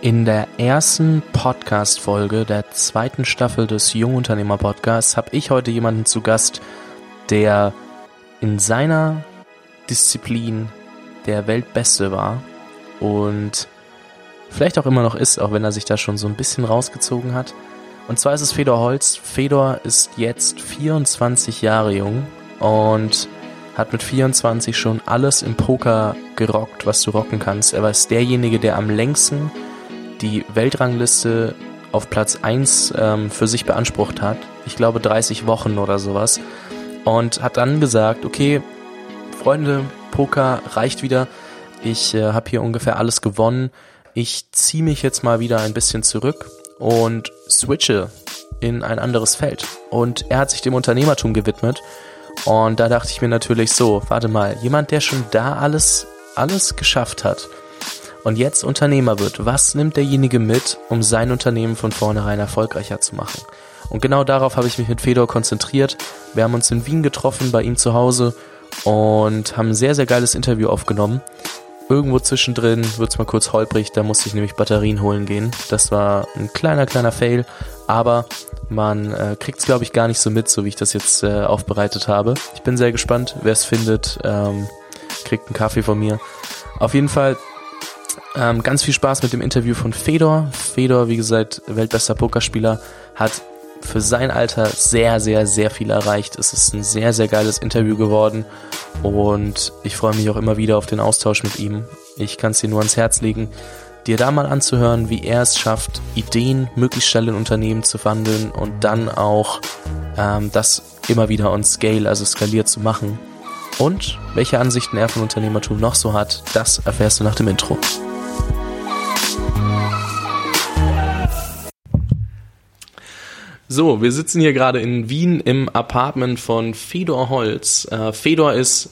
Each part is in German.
In der ersten Podcast-Folge der zweiten Staffel des Jungunternehmer-Podcasts habe ich heute jemanden zu Gast, der in seiner Disziplin der Weltbeste war und vielleicht auch immer noch ist, auch wenn er sich da schon so ein bisschen rausgezogen hat. Und zwar ist es Fedor Holz. Fedor ist jetzt 24 Jahre jung und hat mit 24 schon alles im Poker gerockt, was du rocken kannst. Er war derjenige, der am längsten die Weltrangliste auf Platz 1 ähm, für sich beansprucht hat. Ich glaube 30 Wochen oder sowas. Und hat dann gesagt, okay, Freunde, Poker reicht wieder. Ich äh, habe hier ungefähr alles gewonnen. Ich ziehe mich jetzt mal wieder ein bisschen zurück und switche in ein anderes Feld. Und er hat sich dem Unternehmertum gewidmet. Und da dachte ich mir natürlich so, warte mal, jemand, der schon da alles, alles geschafft hat, und jetzt Unternehmer wird, was nimmt derjenige mit, um sein Unternehmen von vornherein erfolgreicher zu machen? Und genau darauf habe ich mich mit Fedor konzentriert. Wir haben uns in Wien getroffen, bei ihm zu Hause und haben ein sehr, sehr geiles Interview aufgenommen. Irgendwo zwischendrin wird es mal kurz holprig, da musste ich nämlich Batterien holen gehen. Das war ein kleiner, kleiner Fail, aber man äh, kriegt es, glaube ich, gar nicht so mit, so wie ich das jetzt äh, aufbereitet habe. Ich bin sehr gespannt, wer es findet. Ähm, kriegt einen Kaffee von mir. Auf jeden Fall ähm, ganz viel Spaß mit dem Interview von Fedor. Fedor, wie gesagt, weltbester Pokerspieler, hat für sein Alter sehr, sehr, sehr viel erreicht. Es ist ein sehr, sehr geiles Interview geworden und ich freue mich auch immer wieder auf den Austausch mit ihm. Ich kann es dir nur ans Herz legen, dir da mal anzuhören, wie er es schafft, Ideen möglichst schnell in Unternehmen zu wandeln und dann auch ähm, das immer wieder on Scale, also skaliert zu machen. Und welche Ansichten er von Unternehmertum noch so hat, das erfährst du nach dem Intro. So, wir sitzen hier gerade in Wien im Apartment von Fedor Holz. Äh, Fedor ist,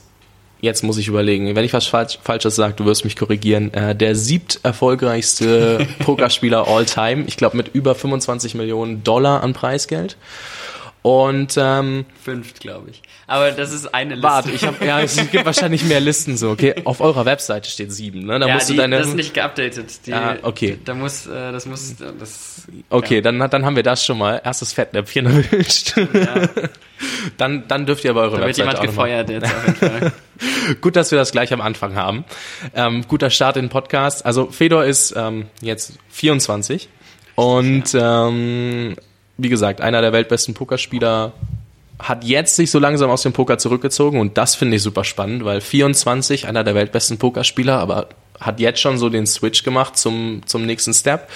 jetzt muss ich überlegen, wenn ich was Falsch, Falsches sage, du wirst mich korrigieren, äh, der siebt erfolgreichste Pokerspieler all time. Ich glaube mit über 25 Millionen Dollar an Preisgeld. Und ähm, fünft, glaube ich. Aber das ist eine Liste. Warte, ich habe ja, es gibt wahrscheinlich mehr Listen so. Okay, auf eurer Webseite steht sieben, ne? Da ja, musst die, du deine. Das ist nicht geupdatet. Die, ah, okay. Da muss, äh, das muss, das. Okay, ja. dann dann haben wir das schon mal. Erstes Fettnäpfchen erwischt. Ja. dann dann dürft ihr aber eure da Webseite wird jemand gefeuert jetzt auf jeden Fall. Gut, dass wir das gleich am Anfang haben. Ähm, guter Start in den Podcast. Also Fedor ist ähm, jetzt 24 und ähm, wie gesagt einer der weltbesten Pokerspieler hat jetzt sich so langsam aus dem Poker zurückgezogen und das finde ich super spannend, weil 24, einer der weltbesten Pokerspieler, aber hat jetzt schon so den Switch gemacht zum, zum nächsten Step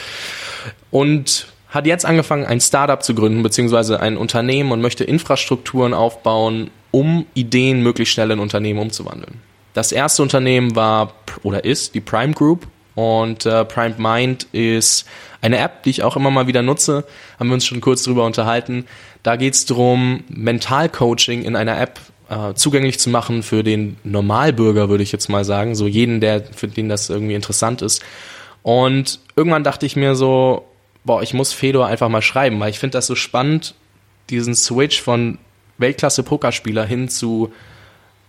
und hat jetzt angefangen, ein Startup zu gründen, beziehungsweise ein Unternehmen und möchte Infrastrukturen aufbauen, um Ideen möglichst schnell in Unternehmen umzuwandeln. Das erste Unternehmen war oder ist die Prime Group und äh, Prime Mind ist eine App, die ich auch immer mal wieder nutze, haben wir uns schon kurz drüber unterhalten. Da geht es darum, Mentalcoaching in einer App äh, zugänglich zu machen für den Normalbürger, würde ich jetzt mal sagen, so jeden, der für den das irgendwie interessant ist. Und irgendwann dachte ich mir so, boah, ich muss Fedor einfach mal schreiben, weil ich finde das so spannend, diesen Switch von Weltklasse-Pokerspieler hin zu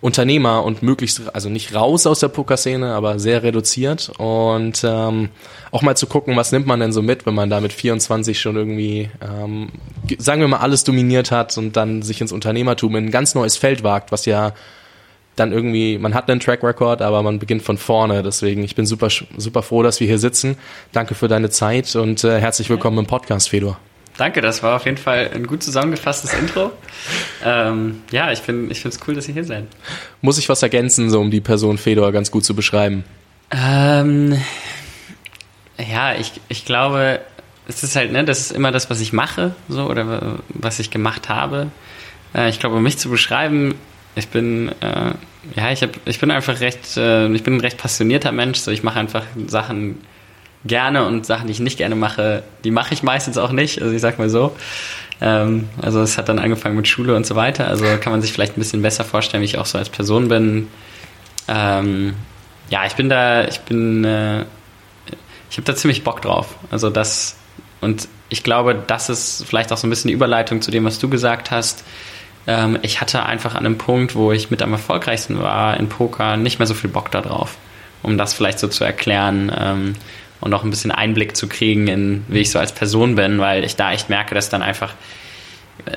Unternehmer und möglichst, also nicht raus aus der Pokerszene, aber sehr reduziert und ähm, auch mal zu gucken, was nimmt man denn so mit, wenn man da mit 24 schon irgendwie, ähm, sagen wir mal, alles dominiert hat und dann sich ins Unternehmertum in ein ganz neues Feld wagt, was ja dann irgendwie, man hat einen Track Record, aber man beginnt von vorne. Deswegen, ich bin super, super froh, dass wir hier sitzen. Danke für deine Zeit und äh, herzlich willkommen im Podcast, Fedor. Danke, das war auf jeden Fall ein gut zusammengefasstes Intro. Ähm, ja, ich, finde es cool, dass ihr hier seid. Muss ich was ergänzen, so um die Person Fedor ganz gut zu beschreiben? Ähm, ja, ich, ich glaube, es ist halt, ne, das ist immer das, was ich mache, so, oder was ich gemacht habe. Äh, ich glaube, um mich zu beschreiben, ich bin, äh, ja, ich, hab, ich bin einfach recht, äh, ich bin ein recht passionierter Mensch, so ich mache einfach Sachen gerne und Sachen, die ich nicht gerne mache, die mache ich meistens auch nicht. Also ich sag mal so. Ähm, also es hat dann angefangen mit Schule und so weiter. Also kann man sich vielleicht ein bisschen besser vorstellen, wie ich auch so als Person bin. Ähm, ja, ich bin da, ich bin, äh, ich habe da ziemlich Bock drauf. Also das und ich glaube, das ist vielleicht auch so ein bisschen die Überleitung zu dem, was du gesagt hast. Ähm, ich hatte einfach an einem Punkt, wo ich mit am erfolgreichsten war in Poker, nicht mehr so viel Bock darauf. Um das vielleicht so zu erklären. Und auch ein bisschen Einblick zu kriegen in, wie ich so als Person bin, weil ich da echt merke, dass dann einfach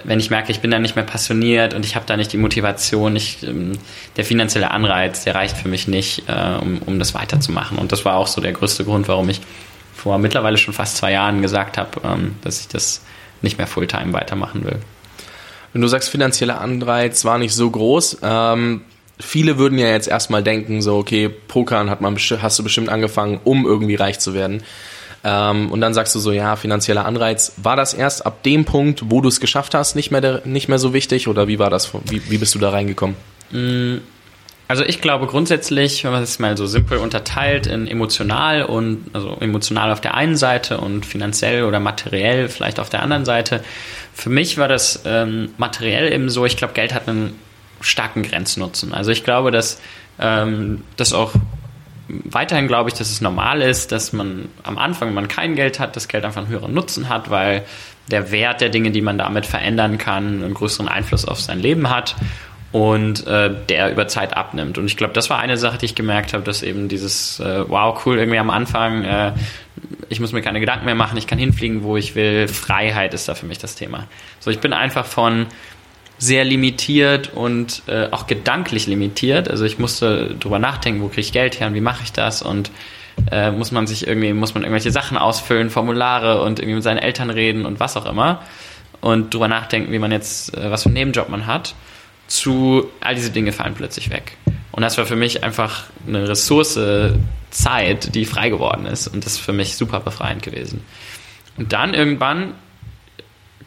wenn ich merke, ich bin da nicht mehr passioniert und ich habe da nicht die Motivation, ich, ähm, der finanzielle Anreiz, der reicht für mich nicht, äh, um, um das weiterzumachen. Und das war auch so der größte Grund, warum ich vor mittlerweile schon fast zwei Jahren gesagt habe, ähm, dass ich das nicht mehr Fulltime weitermachen will. Wenn du sagst, finanzieller Anreiz war nicht so groß, ähm, viele würden ja jetzt erstmal denken, so, okay, Pokern hat man, hast du bestimmt angefangen, um irgendwie reich zu werden. Ähm, und dann sagst du so, ja, finanzieller Anreiz. War das erst ab dem Punkt, wo du es geschafft hast, nicht mehr, nicht mehr so wichtig? Oder wie war das? Wie, wie bist du da reingekommen? Mm, also ich glaube grundsätzlich, wenn man es mal so simpel unterteilt in emotional und also emotional auf der einen Seite und finanziell oder materiell vielleicht auf der anderen Seite. Für mich war das ähm, materiell eben so, ich glaube, Geld hat einen starken Grenznutzen. Also ich glaube, dass ähm, das auch weiterhin glaube ich, dass es normal ist, dass man am Anfang, wenn man kein Geld hat, das Geld einfach einen höheren Nutzen hat, weil der Wert der Dinge, die man damit verändern kann, einen größeren Einfluss auf sein Leben hat und äh, der über Zeit abnimmt. Und ich glaube, das war eine Sache, die ich gemerkt habe, dass eben dieses äh, Wow, cool, irgendwie am Anfang, äh, ich muss mir keine Gedanken mehr machen, ich kann hinfliegen, wo ich will. Freiheit ist da für mich das Thema. So, ich bin einfach von sehr limitiert und äh, auch gedanklich limitiert. Also ich musste drüber nachdenken, wo kriege ich Geld her und wie mache ich das und äh, muss man sich irgendwie, muss man irgendwelche Sachen ausfüllen, Formulare und irgendwie mit seinen Eltern reden und was auch immer und drüber nachdenken, wie man jetzt, äh, was für einen Nebenjob man hat, zu all diese Dinge fallen plötzlich weg. Und das war für mich einfach eine Ressource Zeit, die frei geworden ist und das ist für mich super befreiend gewesen. Und dann irgendwann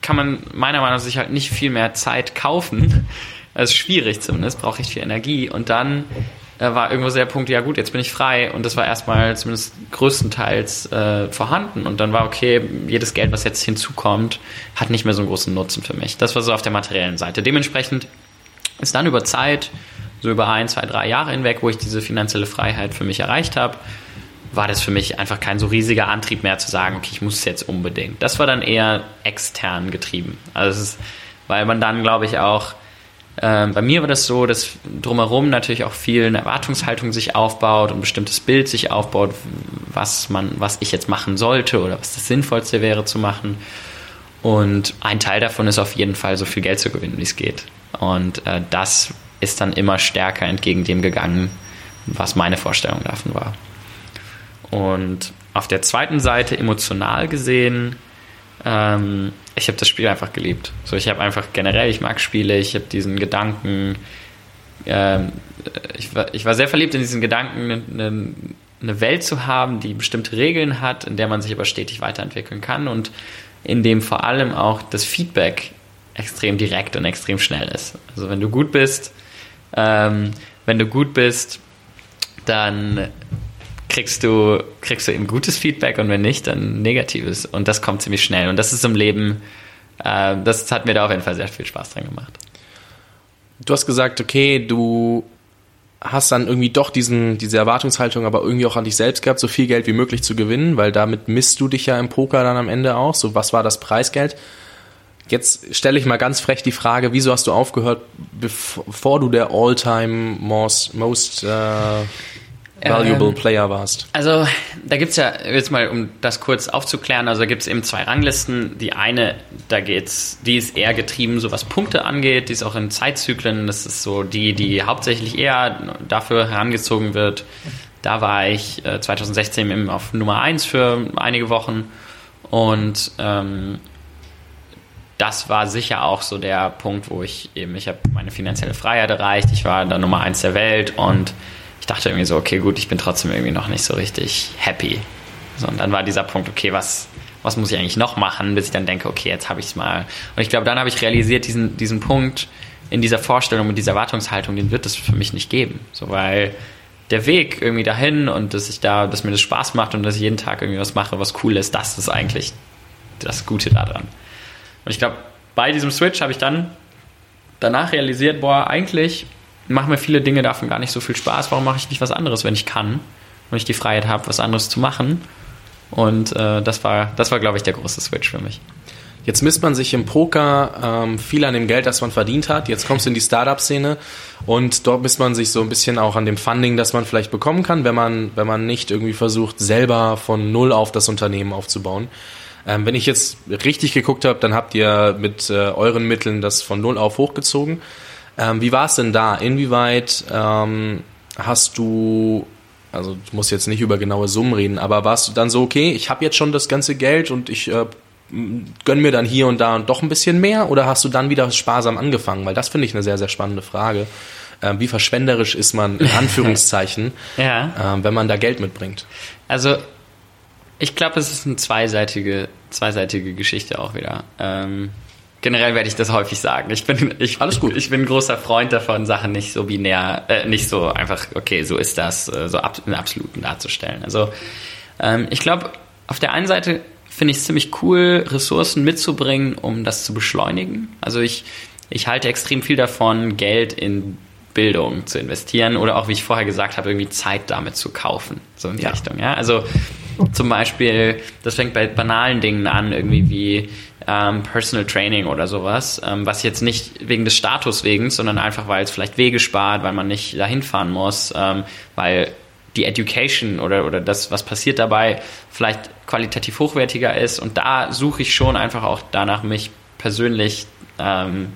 kann man meiner Meinung nach sich halt nicht viel mehr Zeit kaufen. Das ist schwierig zumindest, braucht echt viel Energie. Und dann äh, war irgendwo so der Punkt, ja gut, jetzt bin ich frei. Und das war erstmal zumindest größtenteils äh, vorhanden. Und dann war okay, jedes Geld, was jetzt hinzukommt, hat nicht mehr so einen großen Nutzen für mich. Das war so auf der materiellen Seite. Dementsprechend ist dann über Zeit, so über ein, zwei, drei Jahre hinweg, wo ich diese finanzielle Freiheit für mich erreicht habe, war das für mich einfach kein so riesiger Antrieb mehr zu sagen, okay, ich muss es jetzt unbedingt. Das war dann eher extern getrieben. Also ist, weil man dann, glaube ich, auch, äh, bei mir war das so, dass drumherum natürlich auch viel eine Erwartungshaltung sich aufbaut und ein bestimmtes Bild sich aufbaut, was man, was ich jetzt machen sollte oder was das Sinnvollste wäre zu machen. Und ein Teil davon ist auf jeden Fall, so viel Geld zu gewinnen, wie es geht. Und äh, das ist dann immer stärker entgegen dem gegangen, was meine Vorstellung davon war. Und auf der zweiten Seite emotional gesehen, ähm, ich habe das Spiel einfach geliebt. So, ich habe einfach generell, ich mag Spiele, ich habe diesen Gedanken, ähm, ich, war, ich war sehr verliebt in diesen Gedanken, eine, eine Welt zu haben, die bestimmte Regeln hat, in der man sich aber stetig weiterentwickeln kann und in dem vor allem auch das Feedback extrem direkt und extrem schnell ist. Also wenn du gut bist, ähm, wenn du gut bist, dann kriegst du, kriegst du eben gutes Feedback und wenn nicht, dann negatives. Und das kommt ziemlich schnell. Und das ist im Leben, äh, das hat mir da auf jeden Fall sehr viel Spaß dran gemacht. Du hast gesagt, okay, du hast dann irgendwie doch diesen, diese Erwartungshaltung, aber irgendwie auch an dich selbst gehabt, so viel Geld wie möglich zu gewinnen, weil damit misst du dich ja im Poker dann am Ende auch. So, was war das Preisgeld? Jetzt stelle ich mal ganz frech die Frage, wieso hast du aufgehört, bevor du der All-Time most, most äh, valuable ähm, Player warst? Also da gibt es ja, jetzt mal um das kurz aufzuklären, also da gibt es eben zwei Ranglisten. Die eine, da geht's, die ist eher getrieben, so was Punkte angeht, die ist auch in Zeitzyklen, das ist so die, die hauptsächlich eher dafür herangezogen wird. Da war ich äh, 2016 eben auf Nummer 1 für einige Wochen und ähm, das war sicher auch so der Punkt, wo ich eben, ich habe meine finanzielle Freiheit erreicht, ich war da Nummer 1 der Welt und ich dachte irgendwie so, okay, gut, ich bin trotzdem irgendwie noch nicht so richtig happy. So, und dann war dieser Punkt, okay, was, was muss ich eigentlich noch machen, bis ich dann denke, okay, jetzt habe ich es mal. Und ich glaube, dann habe ich realisiert, diesen, diesen Punkt in dieser Vorstellung und dieser Erwartungshaltung, den wird es für mich nicht geben. So, weil der Weg irgendwie dahin und dass ich da, dass mir das Spaß macht und dass ich jeden Tag irgendwie was mache, was cool ist, das ist eigentlich das Gute daran. Und ich glaube, bei diesem Switch habe ich dann danach realisiert, boah, eigentlich machen mir viele Dinge davon gar nicht so viel Spaß. Warum mache ich nicht was anderes, wenn ich kann? Wenn ich die Freiheit habe, was anderes zu machen. Und äh, das war, das war, glaube ich, der große Switch für mich. Jetzt misst man sich im Poker ähm, viel an dem Geld, das man verdient hat. Jetzt kommst du in die Startup-Szene und dort misst man sich so ein bisschen auch an dem Funding, das man vielleicht bekommen kann, wenn man, wenn man nicht irgendwie versucht, selber von null auf das Unternehmen aufzubauen. Ähm, wenn ich jetzt richtig geguckt habe, dann habt ihr mit äh, euren Mitteln das von null auf hochgezogen. Ähm, wie war es denn da? Inwieweit ähm, hast du also du musst jetzt nicht über genaue Summen reden, aber warst du dann so, okay, ich habe jetzt schon das ganze Geld und ich äh, gönn mir dann hier und da und doch ein bisschen mehr oder hast du dann wieder sparsam angefangen? Weil das finde ich eine sehr, sehr spannende Frage. Ähm, wie verschwenderisch ist man, in Anführungszeichen, ja. ähm, wenn man da Geld mitbringt? Also, ich glaube, es ist eine zweiseitige, zweiseitige Geschichte auch wieder. Ähm, generell werde ich das häufig sagen. Ich bin, ich, Alles gut. Ich bin ein großer Freund davon, Sachen nicht so binär, äh, nicht so einfach, okay, so ist das, äh, so ab, in Absoluten darzustellen. Also, ähm, ich glaube, auf der einen Seite finde ich es ziemlich cool, Ressourcen mitzubringen, um das zu beschleunigen. Also ich, ich halte extrem viel davon, Geld in Bildung zu investieren oder auch, wie ich vorher gesagt habe, irgendwie Zeit damit zu kaufen. So in die ja. Richtung. Ja? Also zum Beispiel, das fängt bei banalen Dingen an, irgendwie wie ähm, Personal Training oder sowas, ähm, was jetzt nicht wegen des Status wegen, sondern einfach, weil es vielleicht Wege spart, weil man nicht dahin fahren muss, ähm, weil die Education oder, oder das, was passiert dabei, vielleicht qualitativ hochwertiger ist. Und da suche ich schon einfach auch danach, mich persönlich, ähm,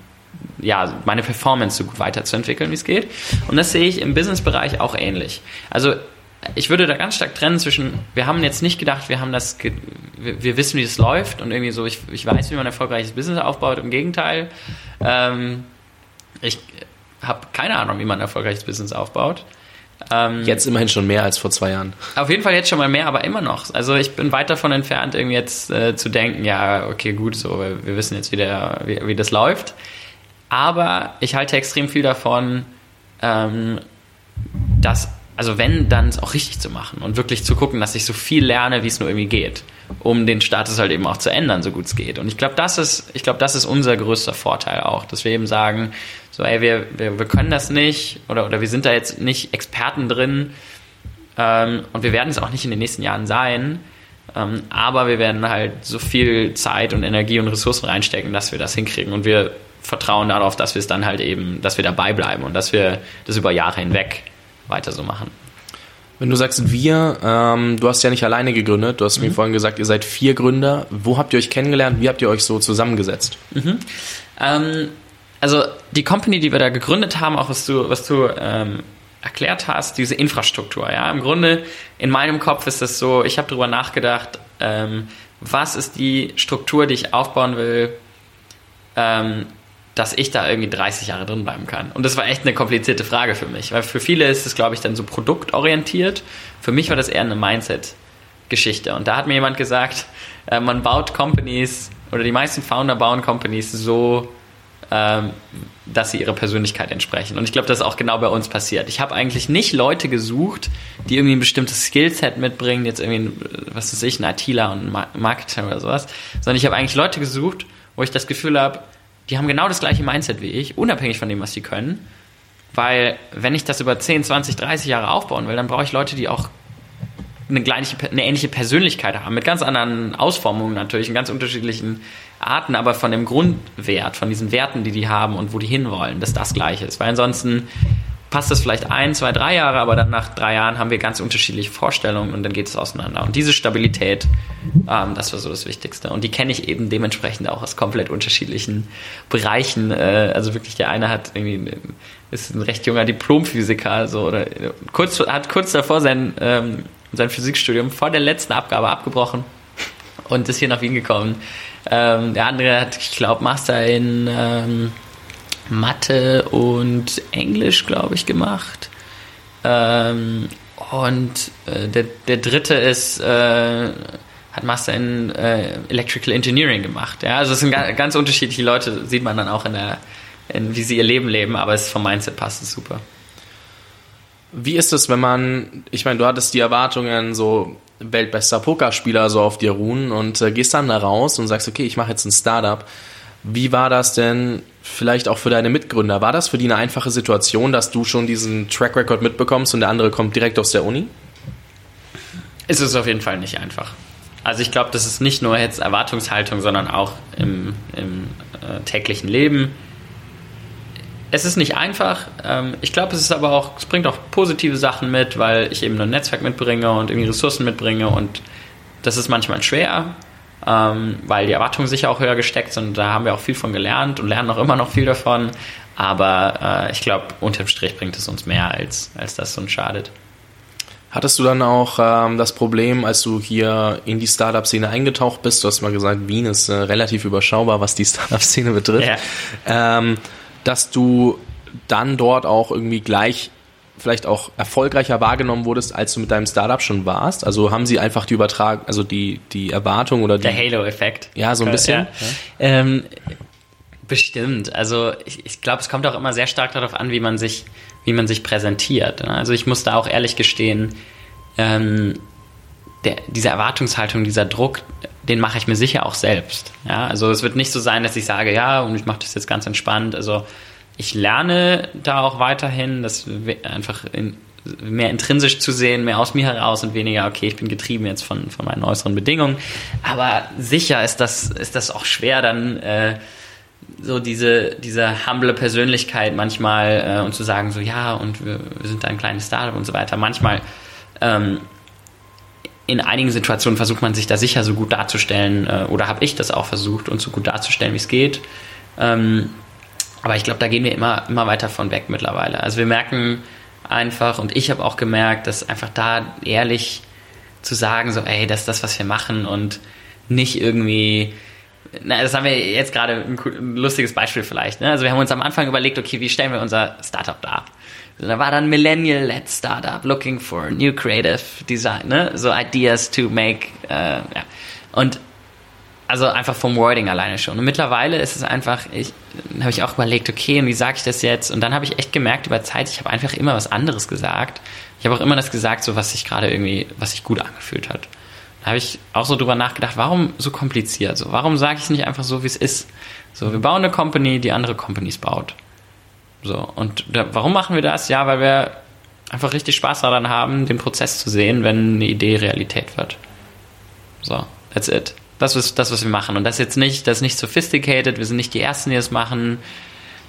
ja, meine Performance so gut weiterzuentwickeln, wie es geht. Und das sehe ich im Businessbereich auch ähnlich. Also ich würde da ganz stark trennen zwischen, wir haben jetzt nicht gedacht, wir haben das, wir, wir wissen, wie das läuft und irgendwie so, ich, ich weiß, wie man ein erfolgreiches Business aufbaut. Im Gegenteil, ähm, ich habe keine Ahnung, wie man ein erfolgreiches Business aufbaut. Ähm, jetzt immerhin schon mehr als vor zwei Jahren. Auf jeden Fall jetzt schon mal mehr, aber immer noch. Also ich bin weit davon entfernt, irgendwie jetzt äh, zu denken, ja, okay, gut, so, wir, wir wissen jetzt, wie, der, wie, wie, das läuft. Aber ich halte extrem viel davon, ähm, dass, also wenn, dann es auch richtig zu machen und wirklich zu gucken, dass ich so viel lerne, wie es nur irgendwie geht, um den Status halt eben auch zu ändern, so gut es geht. Und ich glaube, das ist, ich glaube, das ist unser größter Vorteil auch, dass wir eben sagen, so, ey, wir, wir, wir können das nicht oder, oder wir sind da jetzt nicht Experten drin ähm, und wir werden es auch nicht in den nächsten Jahren sein. Ähm, aber wir werden halt so viel Zeit und Energie und Ressourcen reinstecken, dass wir das hinkriegen. Und wir vertrauen darauf, dass wir es dann halt eben, dass wir dabei bleiben und dass wir das über Jahre hinweg weiter so machen. Wenn du sagst wir, ähm, du hast ja nicht alleine gegründet, du hast mhm. mir vorhin gesagt, ihr seid vier Gründer. Wo habt ihr euch kennengelernt? Wie habt ihr euch so zusammengesetzt? Mhm. Ähm, also die Company, die wir da gegründet haben, auch was du, was du ähm, erklärt hast, diese Infrastruktur. Ja, im Grunde in meinem Kopf ist das so. Ich habe darüber nachgedacht, ähm, was ist die Struktur, die ich aufbauen will, ähm, dass ich da irgendwie 30 Jahre drin bleiben kann. Und das war echt eine komplizierte Frage für mich, weil für viele ist es, glaube ich, dann so produktorientiert. Für mich war das eher eine Mindset-Geschichte. Und da hat mir jemand gesagt, äh, man baut Companies oder die meisten Founder bauen Companies so ähm, dass sie ihrer Persönlichkeit entsprechen. Und ich glaube, das ist auch genau bei uns passiert. Ich habe eigentlich nicht Leute gesucht, die irgendwie ein bestimmtes Skillset mitbringen, jetzt irgendwie, was weiß ich, ein ITler und ein Marketer oder sowas, sondern ich habe eigentlich Leute gesucht, wo ich das Gefühl habe, die haben genau das gleiche Mindset wie ich, unabhängig von dem, was sie können. Weil wenn ich das über 10, 20, 30 Jahre aufbauen will, dann brauche ich Leute, die auch eine, gleiche, eine ähnliche Persönlichkeit haben, mit ganz anderen Ausformungen natürlich, in ganz unterschiedlichen Arten, aber von dem Grundwert, von diesen Werten, die die haben und wo die hinwollen, dass das gleiche ist. Weil ansonsten passt das vielleicht ein, zwei, drei Jahre, aber dann nach drei Jahren haben wir ganz unterschiedliche Vorstellungen und dann geht es auseinander. Und diese Stabilität, ähm, das war so das Wichtigste. Und die kenne ich eben dementsprechend auch aus komplett unterschiedlichen Bereichen. Äh, also wirklich, der eine hat irgendwie ist ein recht junger Diplomphysiker, also oder kurz hat kurz davor sein ähm, sein Physikstudium vor der letzten Abgabe abgebrochen und ist hier nach Wien gekommen. Ähm, der andere hat, ich glaube, Master in ähm, Mathe und Englisch, glaube ich, gemacht. Ähm, und äh, der, der dritte ist, äh, hat Master in äh, Electrical Engineering gemacht. Ja, also es sind ganz, ganz unterschiedliche Leute, sieht man dann auch in der, in, wie sie ihr Leben leben, aber es vom Mindset passt es super. Wie ist es, wenn man, ich meine, du hattest die Erwartungen, so weltbester Pokerspieler so auf dir ruhen und äh, gehst dann da raus und sagst, okay, ich mache jetzt ein Startup. Wie war das denn vielleicht auch für deine Mitgründer? War das für die eine einfache Situation, dass du schon diesen Track Record mitbekommst und der andere kommt direkt aus der Uni? Es ist auf jeden Fall nicht einfach. Also ich glaube, das ist nicht nur jetzt Erwartungshaltung, sondern auch im, im äh, täglichen Leben. Es ist nicht einfach. Ähm, ich glaube, es ist aber auch, es bringt auch positive Sachen mit, weil ich eben ein Netzwerk mitbringe und irgendwie Ressourcen mitbringe und das ist manchmal schwer, ähm, weil die Erwartungen sicher auch höher gesteckt sind. Da haben wir auch viel von gelernt und lernen auch immer noch viel davon. Aber äh, ich glaube, unterm Strich bringt es uns mehr, als, als das uns schadet. Hattest du dann auch ähm, das Problem, als du hier in die Startup-Szene eingetaucht bist? Du hast mal gesagt, Wien ist äh, relativ überschaubar, was die Startup-Szene betrifft. Ja. Ähm, dass du dann dort auch irgendwie gleich vielleicht auch erfolgreicher wahrgenommen wurdest, als du mit deinem Startup schon warst? Also haben sie einfach die Übertragung, also die, die Erwartung oder die. Der Halo-Effekt. Ja, so ein bisschen. Ja. Ähm, bestimmt. Also ich, ich glaube, es kommt auch immer sehr stark darauf an, wie man sich wie man sich präsentiert. Ne? Also ich muss da auch ehrlich gestehen, ähm, der, diese Erwartungshaltung, dieser Druck, den mache ich mir sicher auch selbst. Ja? Also es wird nicht so sein, dass ich sage, ja, und ich mache das jetzt ganz entspannt. Also ich lerne da auch weiterhin, das einfach in, mehr intrinsisch zu sehen, mehr aus mir heraus und weniger, okay, ich bin getrieben jetzt von, von meinen äußeren Bedingungen. Aber sicher ist das, ist das auch schwer, dann äh, so diese, diese humble Persönlichkeit manchmal äh, und zu sagen, so ja, und wir, wir sind ein kleines Startup und so weiter. Manchmal ähm, in einigen Situationen versucht man sich da sicher so gut darzustellen, äh, oder habe ich das auch versucht, uns so gut darzustellen, wie es geht. Ähm, aber ich glaube, da gehen wir immer, immer weiter von weg mittlerweile. Also wir merken einfach, und ich habe auch gemerkt, dass einfach da ehrlich zu sagen, so, ey, das ist das, was wir machen und nicht irgendwie na, das haben wir jetzt gerade ein, ein lustiges Beispiel vielleicht. Ne? Also wir haben uns am Anfang überlegt, okay, wie stellen wir unser Startup dar? Da war dann Millennial-led Startup looking for new creative design, ne? so ideas to make, äh, ja. Und also einfach vom Wording alleine schon. Und mittlerweile ist es einfach, ich habe ich auch überlegt, okay, und wie sage ich das jetzt? Und dann habe ich echt gemerkt über Zeit, ich habe einfach immer was anderes gesagt. Ich habe auch immer das gesagt, so was sich gerade irgendwie, was sich gut angefühlt hat. Da habe ich auch so drüber nachgedacht, warum so kompliziert? So, warum sage ich es nicht einfach so, wie es ist? So, wir bauen eine Company, die andere Companies baut. So, und da, warum machen wir das? Ja, weil wir einfach richtig Spaß daran haben, den Prozess zu sehen, wenn eine Idee Realität wird. So, that's it. Das ist das, was wir machen. Und das ist jetzt nicht, das ist nicht sophisticated, wir sind nicht die Ersten, die das machen.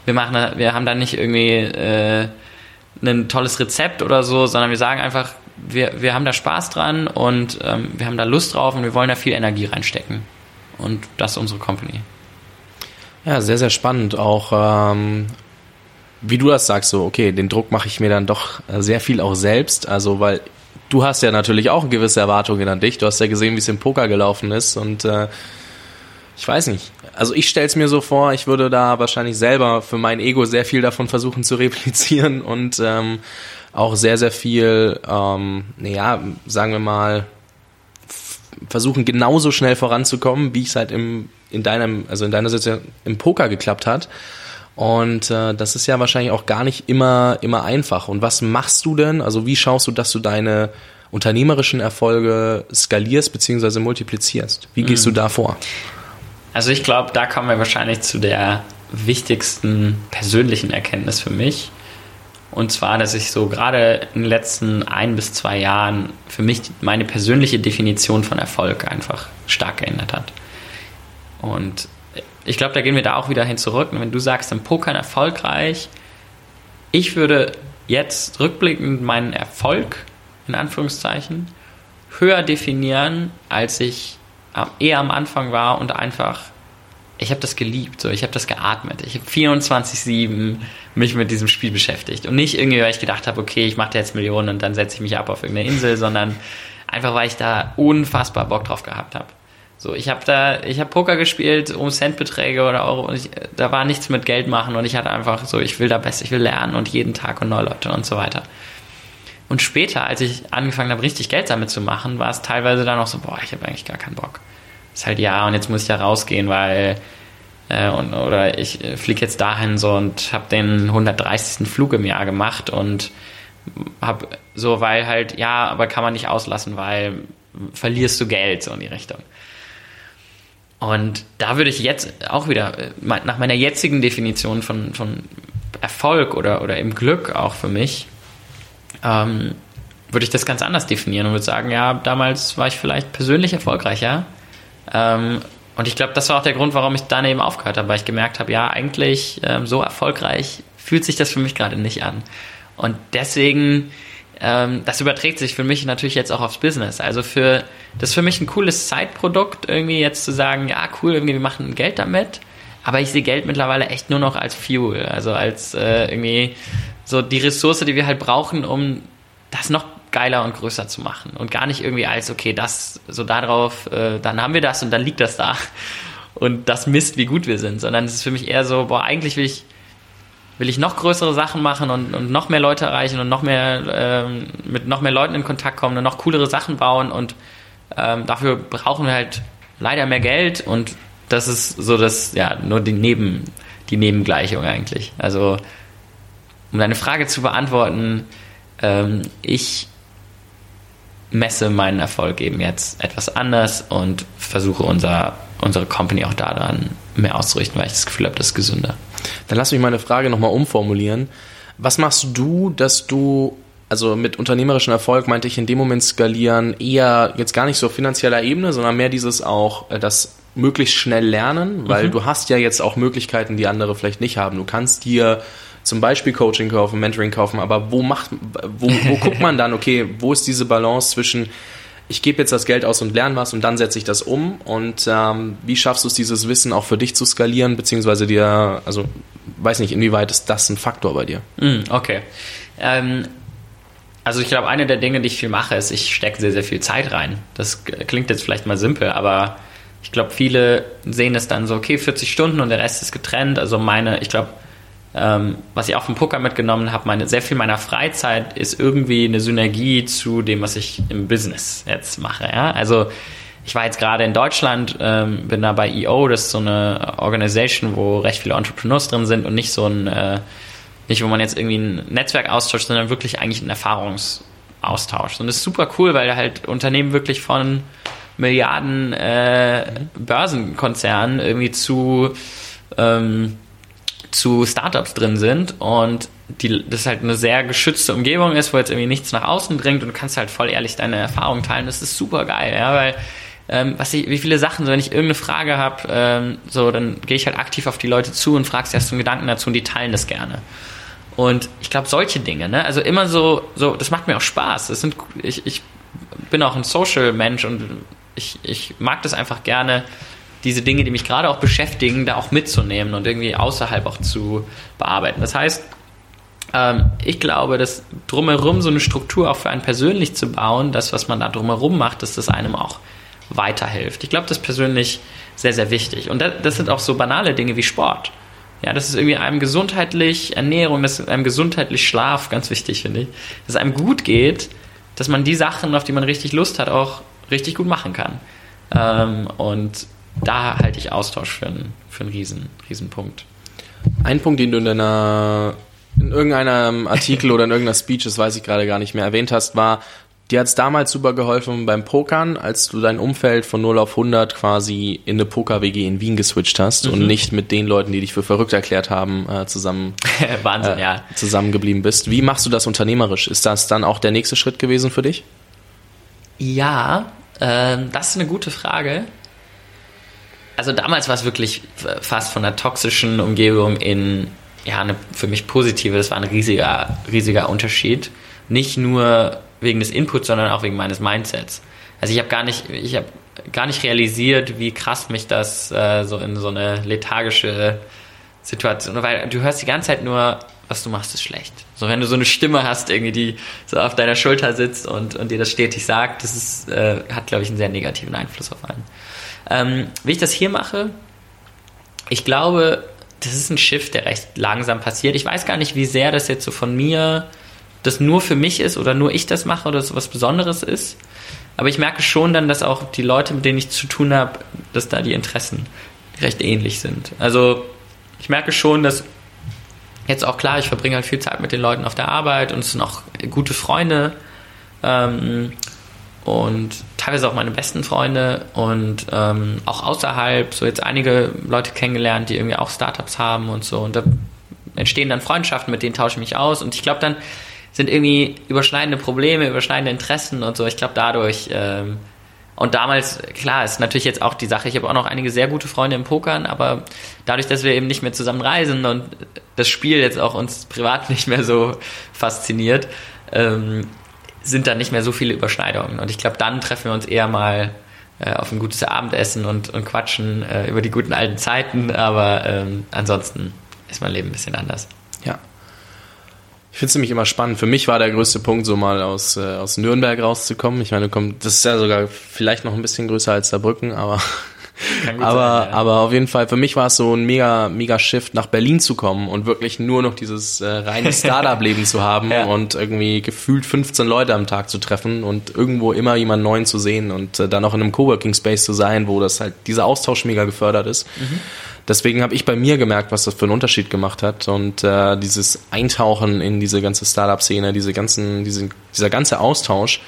Wir machen, wir haben da nicht irgendwie äh, ein tolles Rezept oder so, sondern wir sagen einfach, wir, wir haben da Spaß dran und ähm, wir haben da Lust drauf und wir wollen da viel Energie reinstecken. Und das ist unsere Company. Ja, sehr, sehr spannend. Auch ähm, wie du das sagst, so, okay, den Druck mache ich mir dann doch sehr viel auch selbst. Also, weil du hast ja natürlich auch gewisse Erwartungen an dich. Du hast ja gesehen, wie es im Poker gelaufen ist und äh, ich weiß nicht. Also ich stelle es mir so vor, ich würde da wahrscheinlich selber für mein Ego sehr viel davon versuchen zu replizieren und ähm, auch sehr, sehr viel, ähm, naja, sagen wir mal, versuchen genauso schnell voranzukommen, wie es halt im, in deinem, also in deiner Situation im Poker geklappt hat. Und äh, das ist ja wahrscheinlich auch gar nicht immer, immer einfach. Und was machst du denn? Also wie schaust du, dass du deine unternehmerischen Erfolge skalierst bzw. multiplizierst? Wie gehst mhm. du da vor? Also ich glaube, da kommen wir wahrscheinlich zu der wichtigsten persönlichen Erkenntnis für mich. Und zwar, dass ich so gerade in den letzten ein bis zwei Jahren für mich meine persönliche Definition von Erfolg einfach stark geändert hat. Und ich glaube, da gehen wir da auch wieder hin zurück. Und wenn du sagst, im Pokern erfolgreich, ich würde jetzt rückblickend meinen Erfolg, in Anführungszeichen, höher definieren, als ich eher am Anfang war und einfach ich habe das geliebt, so ich habe das geatmet. Ich habe 24/7 mich mit diesem Spiel beschäftigt und nicht irgendwie, weil ich gedacht habe, okay, ich mache jetzt Millionen und dann setze ich mich ab auf irgendeine Insel, sondern einfach, weil ich da unfassbar Bock drauf gehabt habe. So, ich habe da, ich habe Poker gespielt um Centbeträge oder Euro und ich, da war nichts mit Geld machen und ich hatte einfach so, ich will da besser, ich will lernen und jeden Tag und neue Leute und so weiter. Und später, als ich angefangen habe, richtig Geld damit zu machen, war es teilweise dann auch so, boah, ich habe eigentlich gar keinen Bock. Ist halt ja, und jetzt muss ich ja rausgehen, weil äh, und, oder ich äh, fliege jetzt dahin so und habe den 130. Flug im Jahr gemacht und habe so, weil halt, ja, aber kann man nicht auslassen, weil verlierst du Geld so in die Richtung. Und da würde ich jetzt auch wieder, äh, nach meiner jetzigen Definition von, von Erfolg oder, oder im Glück auch für mich, ähm, würde ich das ganz anders definieren und würde sagen, ja, damals war ich vielleicht persönlich erfolgreicher. Ähm, und ich glaube, das war auch der Grund, warum ich dann eben aufgehört habe, weil ich gemerkt habe, ja, eigentlich ähm, so erfolgreich fühlt sich das für mich gerade nicht an. Und deswegen, ähm, das überträgt sich für mich natürlich jetzt auch aufs Business. Also für, das ist für mich ein cooles Zeitprodukt, irgendwie jetzt zu sagen, ja, cool, irgendwie wir machen Geld damit. Aber ich sehe Geld mittlerweile echt nur noch als Fuel, also als äh, irgendwie so die Ressource, die wir halt brauchen, um das noch geiler und größer zu machen und gar nicht irgendwie als, okay, das, so darauf, äh, dann haben wir das und dann liegt das da und das misst, wie gut wir sind, sondern es ist für mich eher so, boah, eigentlich will ich, will ich noch größere Sachen machen und, und noch mehr Leute erreichen und noch mehr, ähm, mit noch mehr Leuten in Kontakt kommen und noch coolere Sachen bauen und ähm, dafür brauchen wir halt leider mehr Geld und das ist so das, ja, nur die Neben, die Nebengleichung eigentlich. Also, um deine Frage zu beantworten, ähm, ich messe meinen Erfolg eben jetzt etwas anders und versuche unser, unsere Company auch daran mehr auszurichten, weil ich das Gefühl habe, das ist gesünder. Dann lass mich meine Frage nochmal umformulieren. Was machst du, dass du, also mit unternehmerischem Erfolg meinte ich in dem Moment skalieren, eher jetzt gar nicht so auf finanzieller Ebene, sondern mehr dieses auch, äh, das möglichst schnell lernen, weil mhm. du hast ja jetzt auch Möglichkeiten, die andere vielleicht nicht haben. Du kannst dir zum Beispiel Coaching kaufen, Mentoring kaufen, aber wo macht, wo, wo guckt man dann, okay, wo ist diese Balance zwischen ich gebe jetzt das Geld aus und lerne was und dann setze ich das um und ähm, wie schaffst du es, dieses Wissen auch für dich zu skalieren, beziehungsweise dir, also weiß nicht, inwieweit ist das ein Faktor bei dir? Mm, okay. Ähm, also ich glaube, eine der Dinge, die ich viel mache, ist, ich stecke sehr, sehr viel Zeit rein. Das klingt jetzt vielleicht mal simpel, aber ich glaube, viele sehen es dann so, okay, 40 Stunden und der Rest ist getrennt. Also meine, ich glaube, ähm, was ich auch vom Poker mitgenommen habe, meine, sehr viel meiner Freizeit ist irgendwie eine Synergie zu dem, was ich im Business jetzt mache. Ja? Also ich war jetzt gerade in Deutschland, ähm, bin da bei EO, das ist so eine Organisation, wo recht viele Entrepreneurs drin sind und nicht so ein, äh, nicht wo man jetzt irgendwie ein Netzwerk austauscht, sondern wirklich eigentlich ein Erfahrungsaustausch. Und das ist super cool, weil halt Unternehmen wirklich von Milliarden äh, Börsenkonzernen irgendwie zu ähm, zu Startups drin sind und die, das halt eine sehr geschützte Umgebung ist, wo jetzt irgendwie nichts nach außen dringt und du kannst halt voll ehrlich deine Erfahrungen teilen. Das ist super geil, ja, weil ähm, was ich, wie viele Sachen, so wenn ich irgendeine Frage habe, ähm, so dann gehe ich halt aktiv auf die Leute zu und fragst erst so einen Gedanken dazu und die teilen das gerne. Und ich glaube, solche Dinge, ne? Also immer so, so, das macht mir auch Spaß. Das sind, ich, ich bin auch ein Social-Mensch und ich, ich mag das einfach gerne, diese Dinge, die mich gerade auch beschäftigen, da auch mitzunehmen und irgendwie außerhalb auch zu bearbeiten. Das heißt, ähm, ich glaube, dass drumherum so eine Struktur auch für einen persönlich zu bauen, das, was man da drumherum macht, dass das einem auch weiterhilft. Ich glaube, das ist persönlich sehr, sehr wichtig. Und das, sind auch so banale Dinge wie Sport. Ja, das ist irgendwie einem gesundheitlich, Ernährung, das ist einem gesundheitlich Schlaf, ganz wichtig, finde ich. Dass es einem gut geht, dass man die Sachen, auf die man richtig Lust hat, auch richtig gut machen kann. Ähm, und da halte ich Austausch für einen, für einen riesen, riesen Punkt. Ein Punkt, den du in deiner in irgendeinem Artikel oder in irgendeiner Speech, das weiß ich gerade gar nicht mehr, erwähnt hast, war, dir hat es damals super geholfen beim Pokern, als du dein Umfeld von 0 auf 100 quasi in eine Poker-WG in Wien geswitcht hast mhm. und nicht mit den Leuten, die dich für verrückt erklärt haben, äh, zusammen, Wahnsinn, äh, ja. zusammengeblieben bist. Wie machst du das unternehmerisch? Ist das dann auch der nächste Schritt gewesen für dich? Ja, äh, das ist eine gute Frage also damals war es wirklich fast von einer toxischen Umgebung in ja eine für mich positive. Das war ein riesiger riesiger Unterschied. Nicht nur wegen des Inputs, sondern auch wegen meines Mindsets. Also ich habe gar nicht ich habe gar nicht realisiert, wie krass mich das äh, so in so eine lethargische Situation, weil du hörst die ganze Zeit nur, was du machst, ist schlecht. So wenn du so eine Stimme hast, irgendwie die so auf deiner Schulter sitzt und, und dir das stetig sagt, das ist, äh, hat glaube ich einen sehr negativen Einfluss auf einen. Ähm, wie ich das hier mache, ich glaube, das ist ein Shift, der recht langsam passiert. Ich weiß gar nicht, wie sehr das jetzt so von mir, das nur für mich ist oder nur ich das mache oder so was Besonderes ist. Aber ich merke schon dann, dass auch die Leute, mit denen ich zu tun habe, dass da die Interessen recht ähnlich sind. Also ich merke schon, dass jetzt auch klar, ich verbringe halt viel Zeit mit den Leuten auf der Arbeit und es sind auch gute Freunde. Ähm, und teilweise auch meine besten Freunde und ähm, auch außerhalb so jetzt einige Leute kennengelernt, die irgendwie auch Startups haben und so und da entstehen dann Freundschaften, mit denen tausche ich mich aus und ich glaube dann sind irgendwie überschneidende Probleme, überschneidende Interessen und so. Ich glaube, dadurch. Ähm, und damals, klar, ist natürlich jetzt auch die Sache, ich habe auch noch einige sehr gute Freunde im Pokern, aber dadurch, dass wir eben nicht mehr zusammen reisen und das Spiel jetzt auch uns privat nicht mehr so fasziniert, ähm, sind da nicht mehr so viele Überschneidungen. Und ich glaube, dann treffen wir uns eher mal äh, auf ein gutes Abendessen und, und quatschen äh, über die guten alten Zeiten, aber ähm, ansonsten ist mein Leben ein bisschen anders. Ja. Ich finde es nämlich immer spannend. Für mich war der größte Punkt, so mal aus, äh, aus Nürnberg rauszukommen. Ich meine, das ist ja sogar vielleicht noch ein bisschen größer als Saarbrücken, aber aber, sein, ja. aber auf jeden Fall, für mich war es so ein mega, mega Shift, nach Berlin zu kommen und wirklich nur noch dieses äh, reine Startup-Leben zu haben ja. und irgendwie gefühlt 15 Leute am Tag zu treffen und irgendwo immer jemanden neuen zu sehen und äh, dann auch in einem Coworking Space zu sein, wo das halt dieser Austausch mega gefördert ist. Mhm deswegen habe ich bei mir gemerkt, was das für einen Unterschied gemacht hat und äh, dieses Eintauchen in diese ganze Startup-Szene, diese ganzen, diese, dieser ganze Austausch.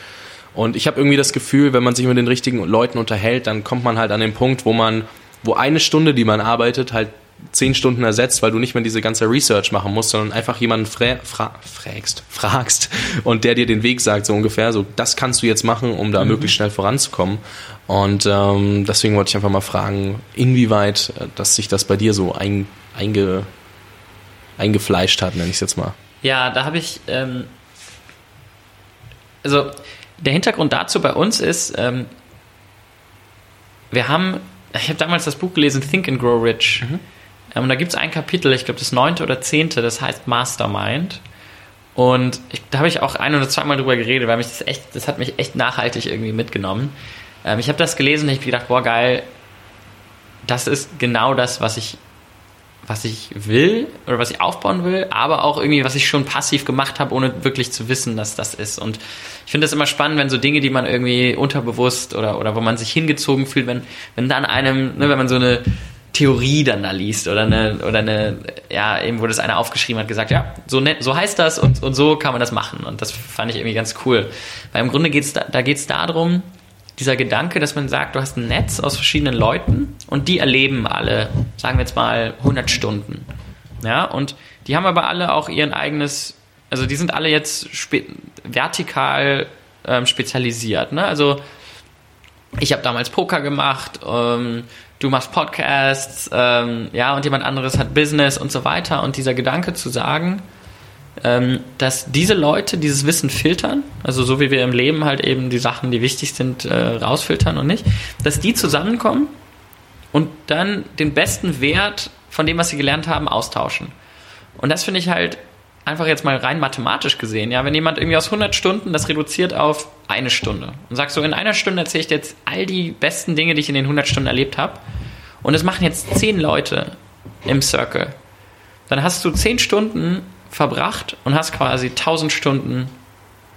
Und ich habe irgendwie das Gefühl, wenn man sich mit den richtigen Leuten unterhält, dann kommt man halt an den Punkt, wo man, wo eine Stunde, die man arbeitet, halt zehn Stunden ersetzt, weil du nicht mehr diese ganze Research machen musst, sondern einfach jemanden fra fra fragst, fragst und der dir den Weg sagt, so ungefähr, so das kannst du jetzt machen, um da mhm. möglichst schnell voranzukommen. Und ähm, deswegen wollte ich einfach mal fragen, inwieweit, äh, dass sich das bei dir so ein, einge, eingefleischt hat, nenne ich es jetzt mal. Ja, da habe ich, ähm, also der Hintergrund dazu bei uns ist, ähm, wir haben, ich habe damals das Buch gelesen, Think and Grow Rich. Mhm. Ähm, und da gibt es ein Kapitel, ich glaube das neunte oder zehnte, das heißt Mastermind. Und ich, da habe ich auch ein oder zweimal drüber geredet, weil mich das echt, das hat mich echt nachhaltig irgendwie mitgenommen. Ähm, ich habe das gelesen und ich habe gedacht, boah, geil, das ist genau das, was ich, was ich will oder was ich aufbauen will, aber auch irgendwie, was ich schon passiv gemacht habe, ohne wirklich zu wissen, dass das ist. Und ich finde das immer spannend, wenn so Dinge, die man irgendwie unterbewusst oder, oder wo man sich hingezogen fühlt, wenn, wenn dann einem, ne, wenn man so eine Theorie dann da liest oder eine, oder eine, ja, eben wo das einer aufgeschrieben hat, gesagt, ja, so, ne, so heißt das und, und so kann man das machen. Und das fand ich irgendwie ganz cool. Weil im Grunde geht's da, da geht's darum, dieser Gedanke, dass man sagt, du hast ein Netz aus verschiedenen Leuten und die erleben alle, sagen wir jetzt mal 100 Stunden. Ja, und die haben aber alle auch ihren eigenes, also die sind alle jetzt vertikal ähm, spezialisiert. Ne? Also ich habe damals Poker gemacht, ähm, du machst Podcasts, ähm, ja, und jemand anderes hat Business und so weiter. Und dieser Gedanke zu sagen, dass diese Leute dieses Wissen filtern, also so wie wir im Leben halt eben die Sachen, die wichtig sind, äh, rausfiltern und nicht, dass die zusammenkommen und dann den besten Wert von dem, was sie gelernt haben, austauschen. Und das finde ich halt einfach jetzt mal rein mathematisch gesehen, ja, wenn jemand irgendwie aus 100 Stunden das reduziert auf eine Stunde und sagt so, in einer Stunde erzähle ich dir jetzt all die besten Dinge, die ich in den 100 Stunden erlebt habe und es machen jetzt 10 Leute im Circle, dann hast du 10 Stunden verbracht und hast quasi 1000 Stunden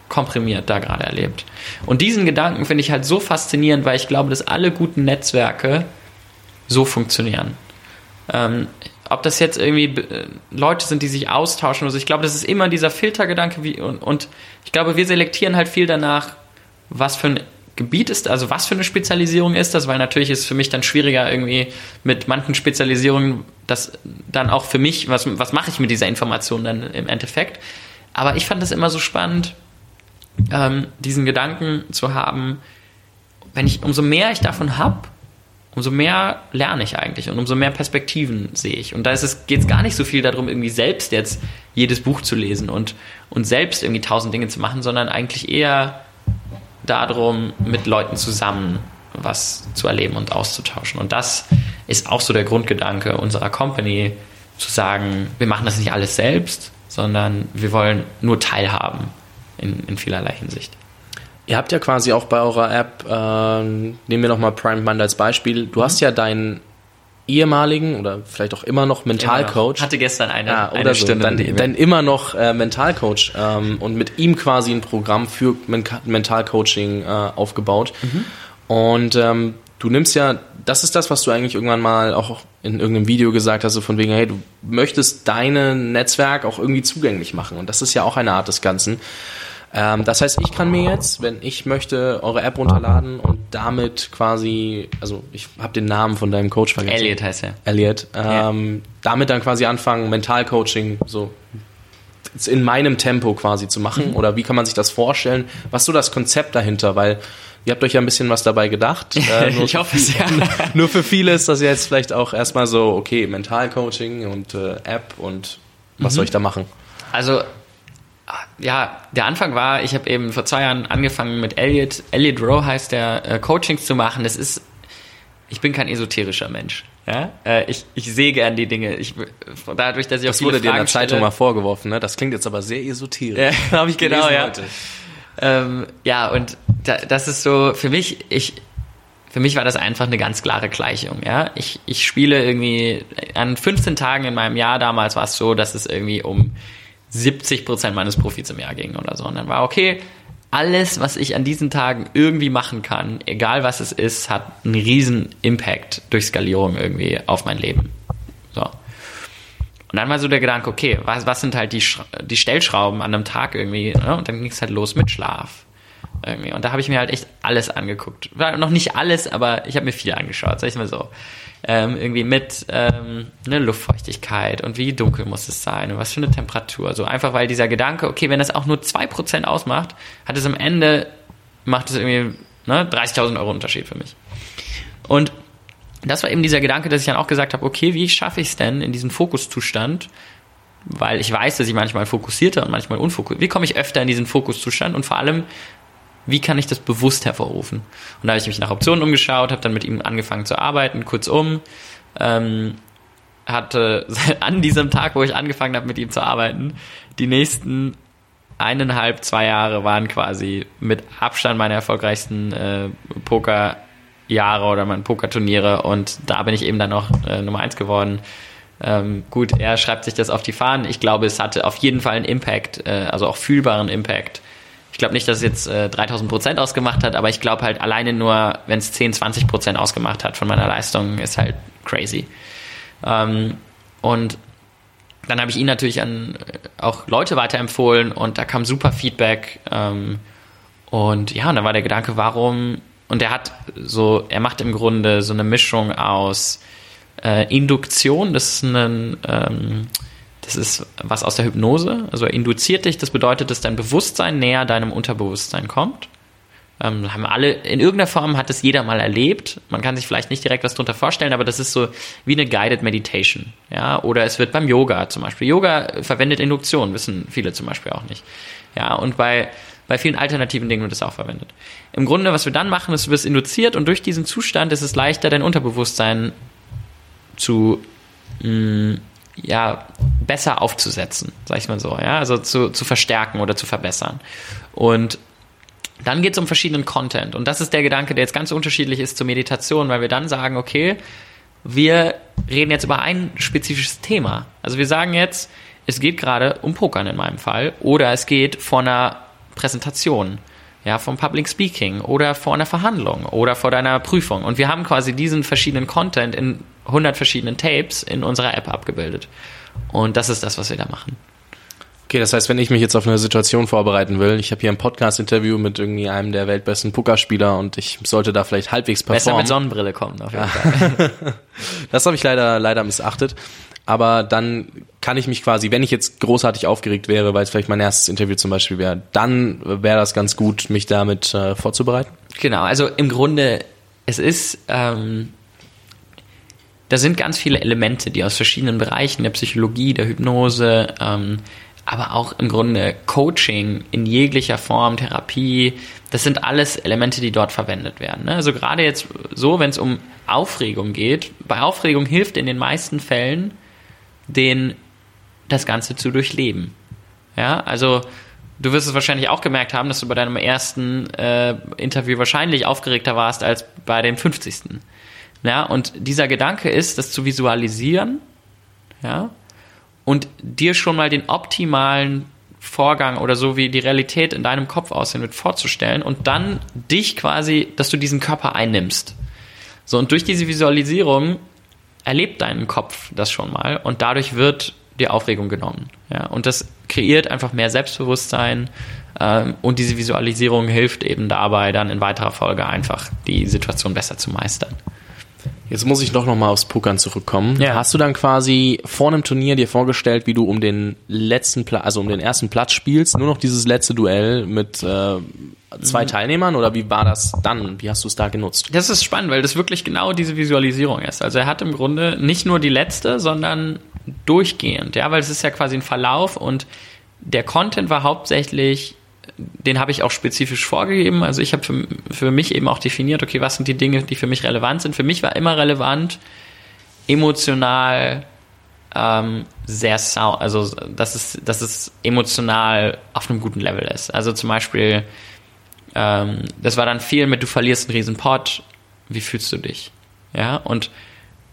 komprimiert da gerade erlebt. Und diesen Gedanken finde ich halt so faszinierend, weil ich glaube, dass alle guten Netzwerke so funktionieren. Ähm, ob das jetzt irgendwie äh, Leute sind, die sich austauschen oder so. Ich glaube, das ist immer dieser Filtergedanke wie, und, und ich glaube, wir selektieren halt viel danach, was für ein Gebiet ist, also was für eine Spezialisierung ist das, weil natürlich ist es für mich dann schwieriger irgendwie mit manchen Spezialisierungen das dann auch für mich, was, was mache ich mit dieser Information dann im Endeffekt. Aber ich fand das immer so spannend, ähm, diesen Gedanken zu haben, wenn ich, umso mehr ich davon habe, umso mehr lerne ich eigentlich und umso mehr Perspektiven sehe ich. Und da geht es gar nicht so viel darum, irgendwie selbst jetzt jedes Buch zu lesen und, und selbst irgendwie tausend Dinge zu machen, sondern eigentlich eher darum, mit Leuten zusammen was zu erleben und auszutauschen. Und das ist auch so der Grundgedanke unserer Company, zu sagen, wir machen das nicht alles selbst, sondern wir wollen nur teilhaben in, in vielerlei Hinsicht. Ihr habt ja quasi auch bei eurer App, äh, nehmen wir nochmal Prime Mind als Beispiel, du mhm. hast ja deinen ehemaligen oder vielleicht auch immer noch Mentalcoach. Hatte gestern eine, ja, oder eine so, Stunde. Dann, dann immer noch äh, Mentalcoach ähm, und mit ihm quasi ein Programm für Men Mentalcoaching äh, aufgebaut. Mhm. Und ähm, du nimmst ja, das ist das, was du eigentlich irgendwann mal auch in irgendeinem Video gesagt hast, so von wegen, hey, du möchtest dein Netzwerk auch irgendwie zugänglich machen. Und das ist ja auch eine Art des Ganzen. Ähm, das heißt, ich kann mir jetzt, wenn ich möchte, eure App runterladen und damit quasi, also ich habe den Namen von deinem Coach vergessen. Elliot heißt er. Elliot. Ähm, ja. Damit dann quasi anfangen, Mentalcoaching, so in meinem Tempo quasi zu machen? Mhm. Oder wie kann man sich das vorstellen? Was ist so das Konzept dahinter? Weil ihr habt euch ja ein bisschen was dabei gedacht. Äh, ich hoffe es, ja. nur für viele ist das jetzt vielleicht auch erstmal so, okay, Mentalcoaching und äh, App und was mhm. soll ich da machen? Also ja, der Anfang war, ich habe eben vor zwei Jahren angefangen mit Elliot, Elliot Rowe heißt der, äh, Coachings zu machen. Das ist, ich bin kein esoterischer Mensch. Ja? Äh, ich, ich sehe gern die Dinge. Ich, dadurch, dass ich das auch wurde dir in der Zeitung stelle, mal vorgeworfen, ne? Das klingt jetzt aber sehr esoterisch. Ja, habe ich genau, ja. Ähm, ja, und da, das ist so, für mich, ich, für mich war das einfach eine ganz klare Gleichung. Ja? Ich, ich spiele irgendwie an 15 Tagen in meinem Jahr damals war es so, dass es irgendwie um 70 Prozent meines Profits im Jahr ging oder so. Und dann war okay, alles, was ich an diesen Tagen irgendwie machen kann, egal was es ist, hat einen riesen Impact durch Skalierung irgendwie auf mein Leben. So. Und dann war so der Gedanke, okay, was, was sind halt die, die Stellschrauben an einem Tag irgendwie? Ne? Und dann ging es halt los mit Schlaf. Irgendwie. Und da habe ich mir halt echt alles angeguckt. Noch nicht alles, aber ich habe mir viel angeschaut, sag ich mal so ähm, irgendwie mit ähm, ne, Luftfeuchtigkeit und wie dunkel muss es sein und was für eine Temperatur. So einfach, weil dieser Gedanke, okay, wenn das auch nur 2% ausmacht, hat es am Ende, macht es irgendwie ne, 30.000 Euro Unterschied für mich. Und das war eben dieser Gedanke, dass ich dann auch gesagt habe, okay, wie schaffe ich es denn in diesen Fokuszustand, weil ich weiß, dass ich manchmal fokussierter und manchmal unfokussiert, wie komme ich öfter in diesen Fokuszustand und vor allem, wie kann ich das bewusst hervorrufen? Und da habe ich mich nach Optionen umgeschaut, habe dann mit ihm angefangen zu arbeiten, kurzum, ähm, hatte an diesem Tag, wo ich angefangen habe, mit ihm zu arbeiten, die nächsten eineinhalb, zwei Jahre waren quasi mit Abstand meine erfolgreichsten äh, Pokerjahre oder meine Pokerturniere und da bin ich eben dann noch äh, Nummer eins geworden. Ähm, gut, er schreibt sich das auf die Fahnen. Ich glaube, es hatte auf jeden Fall einen Impact, äh, also auch fühlbaren Impact ich glaube nicht, dass es jetzt äh, 3000 Prozent ausgemacht hat, aber ich glaube halt alleine nur, wenn es 10, 20 Prozent ausgemacht hat von meiner Leistung, ist halt crazy. Ähm, und dann habe ich ihn natürlich an äh, auch Leute weiterempfohlen und da kam super Feedback. Ähm, und ja, und dann war der Gedanke, warum, und er hat so, er macht im Grunde so eine Mischung aus äh, Induktion, das ist ein, ähm, das ist was aus der Hypnose. Also er induziert dich, das bedeutet, dass dein Bewusstsein näher deinem Unterbewusstsein kommt. Ähm, haben alle, in irgendeiner Form hat es jeder mal erlebt. Man kann sich vielleicht nicht direkt was darunter vorstellen, aber das ist so wie eine Guided Meditation. Ja, oder es wird beim Yoga zum Beispiel. Yoga verwendet Induktion, wissen viele zum Beispiel auch nicht. Ja, und bei, bei vielen alternativen Dingen wird es auch verwendet. Im Grunde, was wir dann machen, ist, du wirst induziert und durch diesen Zustand ist es leichter, dein Unterbewusstsein zu mh, mm, ja, besser aufzusetzen, sag ich mal so, ja, also zu, zu verstärken oder zu verbessern. Und dann geht es um verschiedenen Content. Und das ist der Gedanke, der jetzt ganz unterschiedlich ist zur Meditation, weil wir dann sagen, okay, wir reden jetzt über ein spezifisches Thema. Also wir sagen jetzt, es geht gerade um Pokern in meinem Fall oder es geht vor einer Präsentation, ja, vom Public Speaking oder vor einer Verhandlung oder vor deiner Prüfung. Und wir haben quasi diesen verschiedenen Content in 100 verschiedenen Tapes in unserer App abgebildet. Und das ist das, was wir da machen. Okay, das heißt, wenn ich mich jetzt auf eine Situation vorbereiten will, ich habe hier ein Podcast-Interview mit irgendwie einem der weltbesten Pokerspieler und ich sollte da vielleicht halbwegs performen. Besser mit Sonnenbrille kommen, auf jeden. Fall. das habe ich leider, leider missachtet. Aber dann kann ich mich quasi, wenn ich jetzt großartig aufgeregt wäre, weil es vielleicht mein erstes Interview zum Beispiel wäre, dann wäre das ganz gut, mich damit äh, vorzubereiten. Genau, also im Grunde, es ist, ähm, da sind ganz viele Elemente, die aus verschiedenen Bereichen der Psychologie, der Hypnose, ähm, aber auch im Grunde Coaching in jeglicher Form, Therapie, das sind alles Elemente, die dort verwendet werden. Ne? Also gerade jetzt so, wenn es um Aufregung geht, bei Aufregung hilft in den meisten Fällen, den das Ganze zu durchleben. Ja, also du wirst es wahrscheinlich auch gemerkt haben, dass du bei deinem ersten äh, Interview wahrscheinlich aufgeregter warst als bei dem 50. Ja, und dieser Gedanke ist, das zu visualisieren, ja, und dir schon mal den optimalen Vorgang oder so wie die Realität in deinem Kopf aussehen wird, vorzustellen und dann dich quasi, dass du diesen Körper einnimmst. So, und durch diese Visualisierung erlebt dein Kopf das schon mal und dadurch wird die Aufregung genommen. Ja, und das kreiert einfach mehr Selbstbewusstsein ähm, und diese Visualisierung hilft eben dabei, dann in weiterer Folge einfach die Situation besser zu meistern. Jetzt muss ich doch noch mal aufs Pokern zurückkommen. Ja. Hast du dann quasi vor einem Turnier dir vorgestellt, wie du um den letzten Platz, also um den ersten Platz spielst, nur noch dieses letzte Duell mit äh, zwei Mhm. Teilnehmern oder wie war das dann? Wie hast du es da genutzt? Das ist spannend, weil das wirklich genau diese Visualisierung ist. Also er hat im Grunde nicht nur die letzte, sondern durchgehend, ja, weil es ist ja quasi ein Verlauf und der Content war hauptsächlich, den habe ich auch spezifisch vorgegeben. Also ich habe für, für mich eben auch definiert, okay, was sind die Dinge, die für mich relevant sind. Für mich war immer relevant, emotional ähm, sehr sau, also dass es, dass es emotional auf einem guten Level ist. Also zum Beispiel, ähm, das war dann viel mit, du verlierst einen riesen Pot, wie fühlst du dich? Ja, und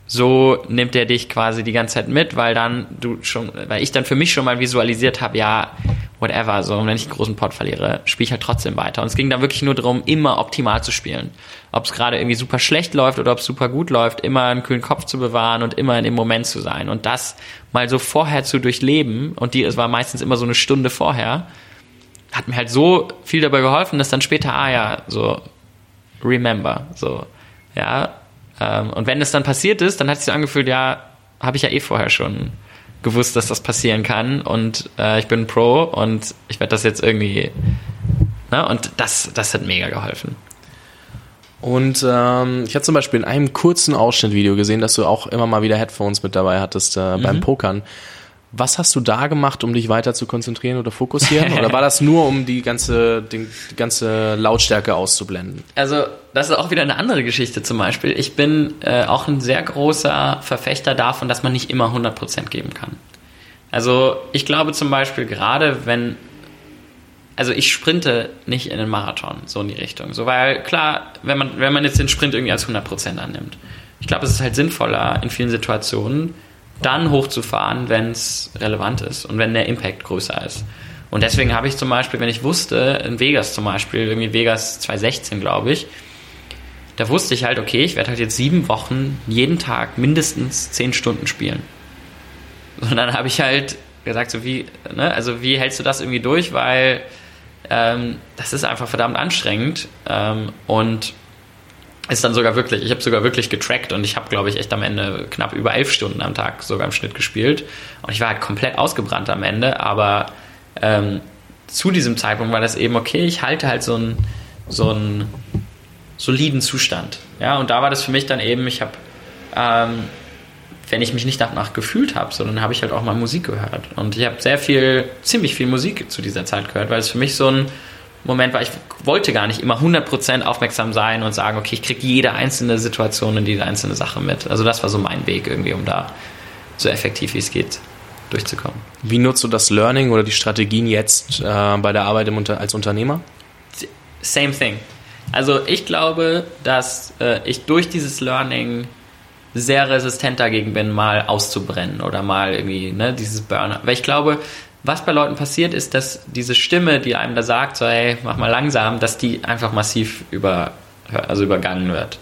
so nimmt er dich quasi die ganze Zeit mit, weil dann du schon, weil ich dann für mich schon mal visualisiert habe, ja, whatever, so, und wenn ich einen großen Pot verliere, spiele ich halt trotzdem weiter. Und es ging dann wirklich nur darum, immer optimal zu spielen. Ob es gerade irgendwie super schlecht läuft oder ob es super gut läuft, immer einen kühlen Kopf zu bewahren und immer in dem Moment zu sein. Und das mal so vorher zu durchleben, und die, es war meistens immer so eine Stunde vorher, hat mir halt so viel dabei geholfen, dass dann später, ah ja, so, remember, so, ja. Ähm, und wenn es dann passiert ist, dann hat es sich so angefühlt, ja, habe ich ja eh vorher schon gewusst, dass das passieren kann und äh, ich bin ein Pro und ich werde das jetzt irgendwie, ne, und das, das hat mega geholfen. Und ähm, ich hatte zum Beispiel in einem kurzen Ausschnittvideo gesehen, dass du auch immer mal wieder Headphones mit dabei hattest äh, beim Pokern. Was hast du da gemacht, um dich weiter zu konzentrieren oder fokussieren? oder war das nur, um die ganze, die, die ganze Lautstärke auszublenden? Also, das ist auch wieder eine andere Geschichte zum Beispiel. Ich bin äh, auch ein sehr großer Verfechter davon, dass man nicht immer 100% geben kann. Also, ich glaube zum Beispiel gerade, wenn also ich sprinte nicht in den Marathon, so in die Richtung. So, weil klar, wenn man, wenn man jetzt den Sprint irgendwie als 100% annimmt. Ich glaube, es ist halt sinnvoller in vielen Situationen, dann hochzufahren, wenn es relevant ist und wenn der Impact größer ist. Und deswegen habe ich zum Beispiel, wenn ich wusste, in Vegas zum Beispiel, irgendwie Vegas 2016, glaube ich, da wusste ich halt, okay, ich werde halt jetzt sieben Wochen jeden Tag mindestens zehn Stunden spielen. Und dann habe ich halt gesagt, so wie, ne, also wie hältst du das irgendwie durch, weil ähm, das ist einfach verdammt anstrengend ähm, und ist dann sogar wirklich, ich habe sogar wirklich getrackt und ich habe, glaube ich, echt am Ende knapp über elf Stunden am Tag sogar im Schnitt gespielt. Und ich war halt komplett ausgebrannt am Ende, aber ähm, zu diesem Zeitpunkt war das eben okay, ich halte halt so einen so soliden Zustand, ja, und da war das für mich dann eben, ich habe ähm, wenn ich mich nicht danach gefühlt habe, sondern habe ich halt auch mal Musik gehört. Und ich habe sehr viel, ziemlich viel Musik zu dieser Zeit gehört, weil es für mich so ein Moment war, ich wollte gar nicht immer 100% aufmerksam sein und sagen, okay, ich kriege jede einzelne Situation und jede einzelne Sache mit. Also das war so mein Weg irgendwie, um da so effektiv wie es geht durchzukommen. Wie nutzt du das Learning oder die Strategien jetzt äh, bei der Arbeit Unter als Unternehmer? Same thing. Also ich glaube, dass äh, ich durch dieses Learning sehr resistent dagegen bin, mal auszubrennen oder mal irgendwie, ne, dieses Burner. Weil ich glaube, was bei Leuten passiert, ist, dass diese Stimme, die einem da sagt, so, hey, mach mal langsam, dass die einfach massiv über, also übergangen wird.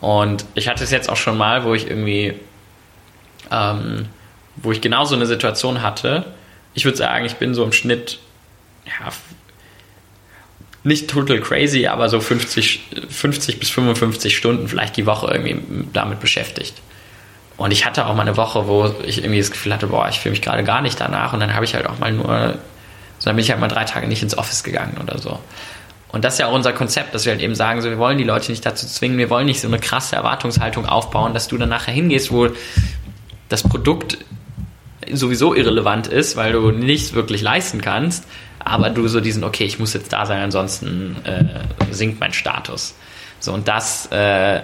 Und ich hatte es jetzt auch schon mal, wo ich irgendwie, ähm, wo ich genau so eine Situation hatte. Ich würde sagen, ich bin so im Schnitt, ja, nicht total crazy, aber so 50, 50 bis 55 Stunden vielleicht die Woche irgendwie damit beschäftigt. Und ich hatte auch mal eine Woche, wo ich irgendwie das Gefühl hatte, boah, ich fühle mich gerade gar nicht danach. Und dann habe ich halt auch mal nur, dann bin ich halt mal drei Tage nicht ins Office gegangen oder so. Und das ist ja auch unser Konzept, dass wir halt eben sagen, so, wir wollen die Leute nicht dazu zwingen, wir wollen nicht so eine krasse Erwartungshaltung aufbauen, dass du dann nachher hingehst, wo das Produkt sowieso irrelevant ist, weil du nichts wirklich leisten kannst, aber du so diesen, okay, ich muss jetzt da sein, ansonsten äh, sinkt mein Status. So, und das, äh,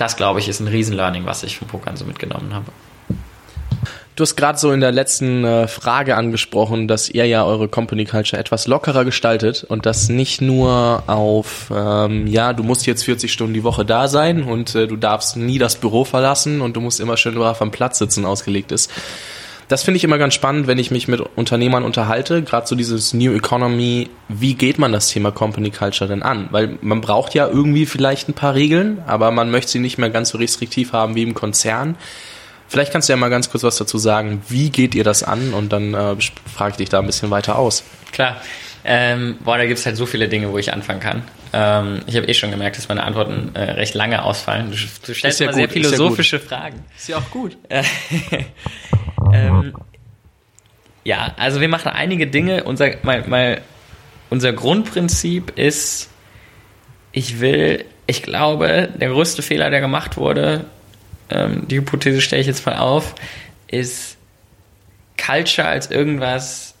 das glaube ich, ist ein Riesen-Learning, was ich vom Pokern so mitgenommen habe. Du hast gerade so in der letzten äh, Frage angesprochen, dass ihr ja eure Company Culture etwas lockerer gestaltet und das nicht nur auf, ähm, ja, du musst jetzt 40 Stunden die Woche da sein und äh, du darfst nie das Büro verlassen und du musst immer schön brav am Platz sitzen ausgelegt ist. Das finde ich immer ganz spannend, wenn ich mich mit Unternehmern unterhalte, gerade so dieses New Economy, wie geht man das Thema Company Culture denn an? Weil man braucht ja irgendwie vielleicht ein paar Regeln, aber man möchte sie nicht mehr ganz so restriktiv haben wie im Konzern. Vielleicht kannst du ja mal ganz kurz was dazu sagen. Wie geht ihr das an? Und dann äh, frage ich dich da ein bisschen weiter aus. Klar. Ähm, boah, da gibt es halt so viele Dinge, wo ich anfangen kann. Ähm, ich habe eh schon gemerkt, dass meine Antworten äh, recht lange ausfallen. Du, du stellst ja mal gut, sehr philosophische ja Fragen. Ist ja auch gut. ähm, ja, also wir machen einige Dinge. Unser, mal, mal, unser Grundprinzip ist, ich will, ich glaube, der größte Fehler, der gemacht wurde, ähm, die Hypothese stelle ich jetzt mal auf, ist Culture als irgendwas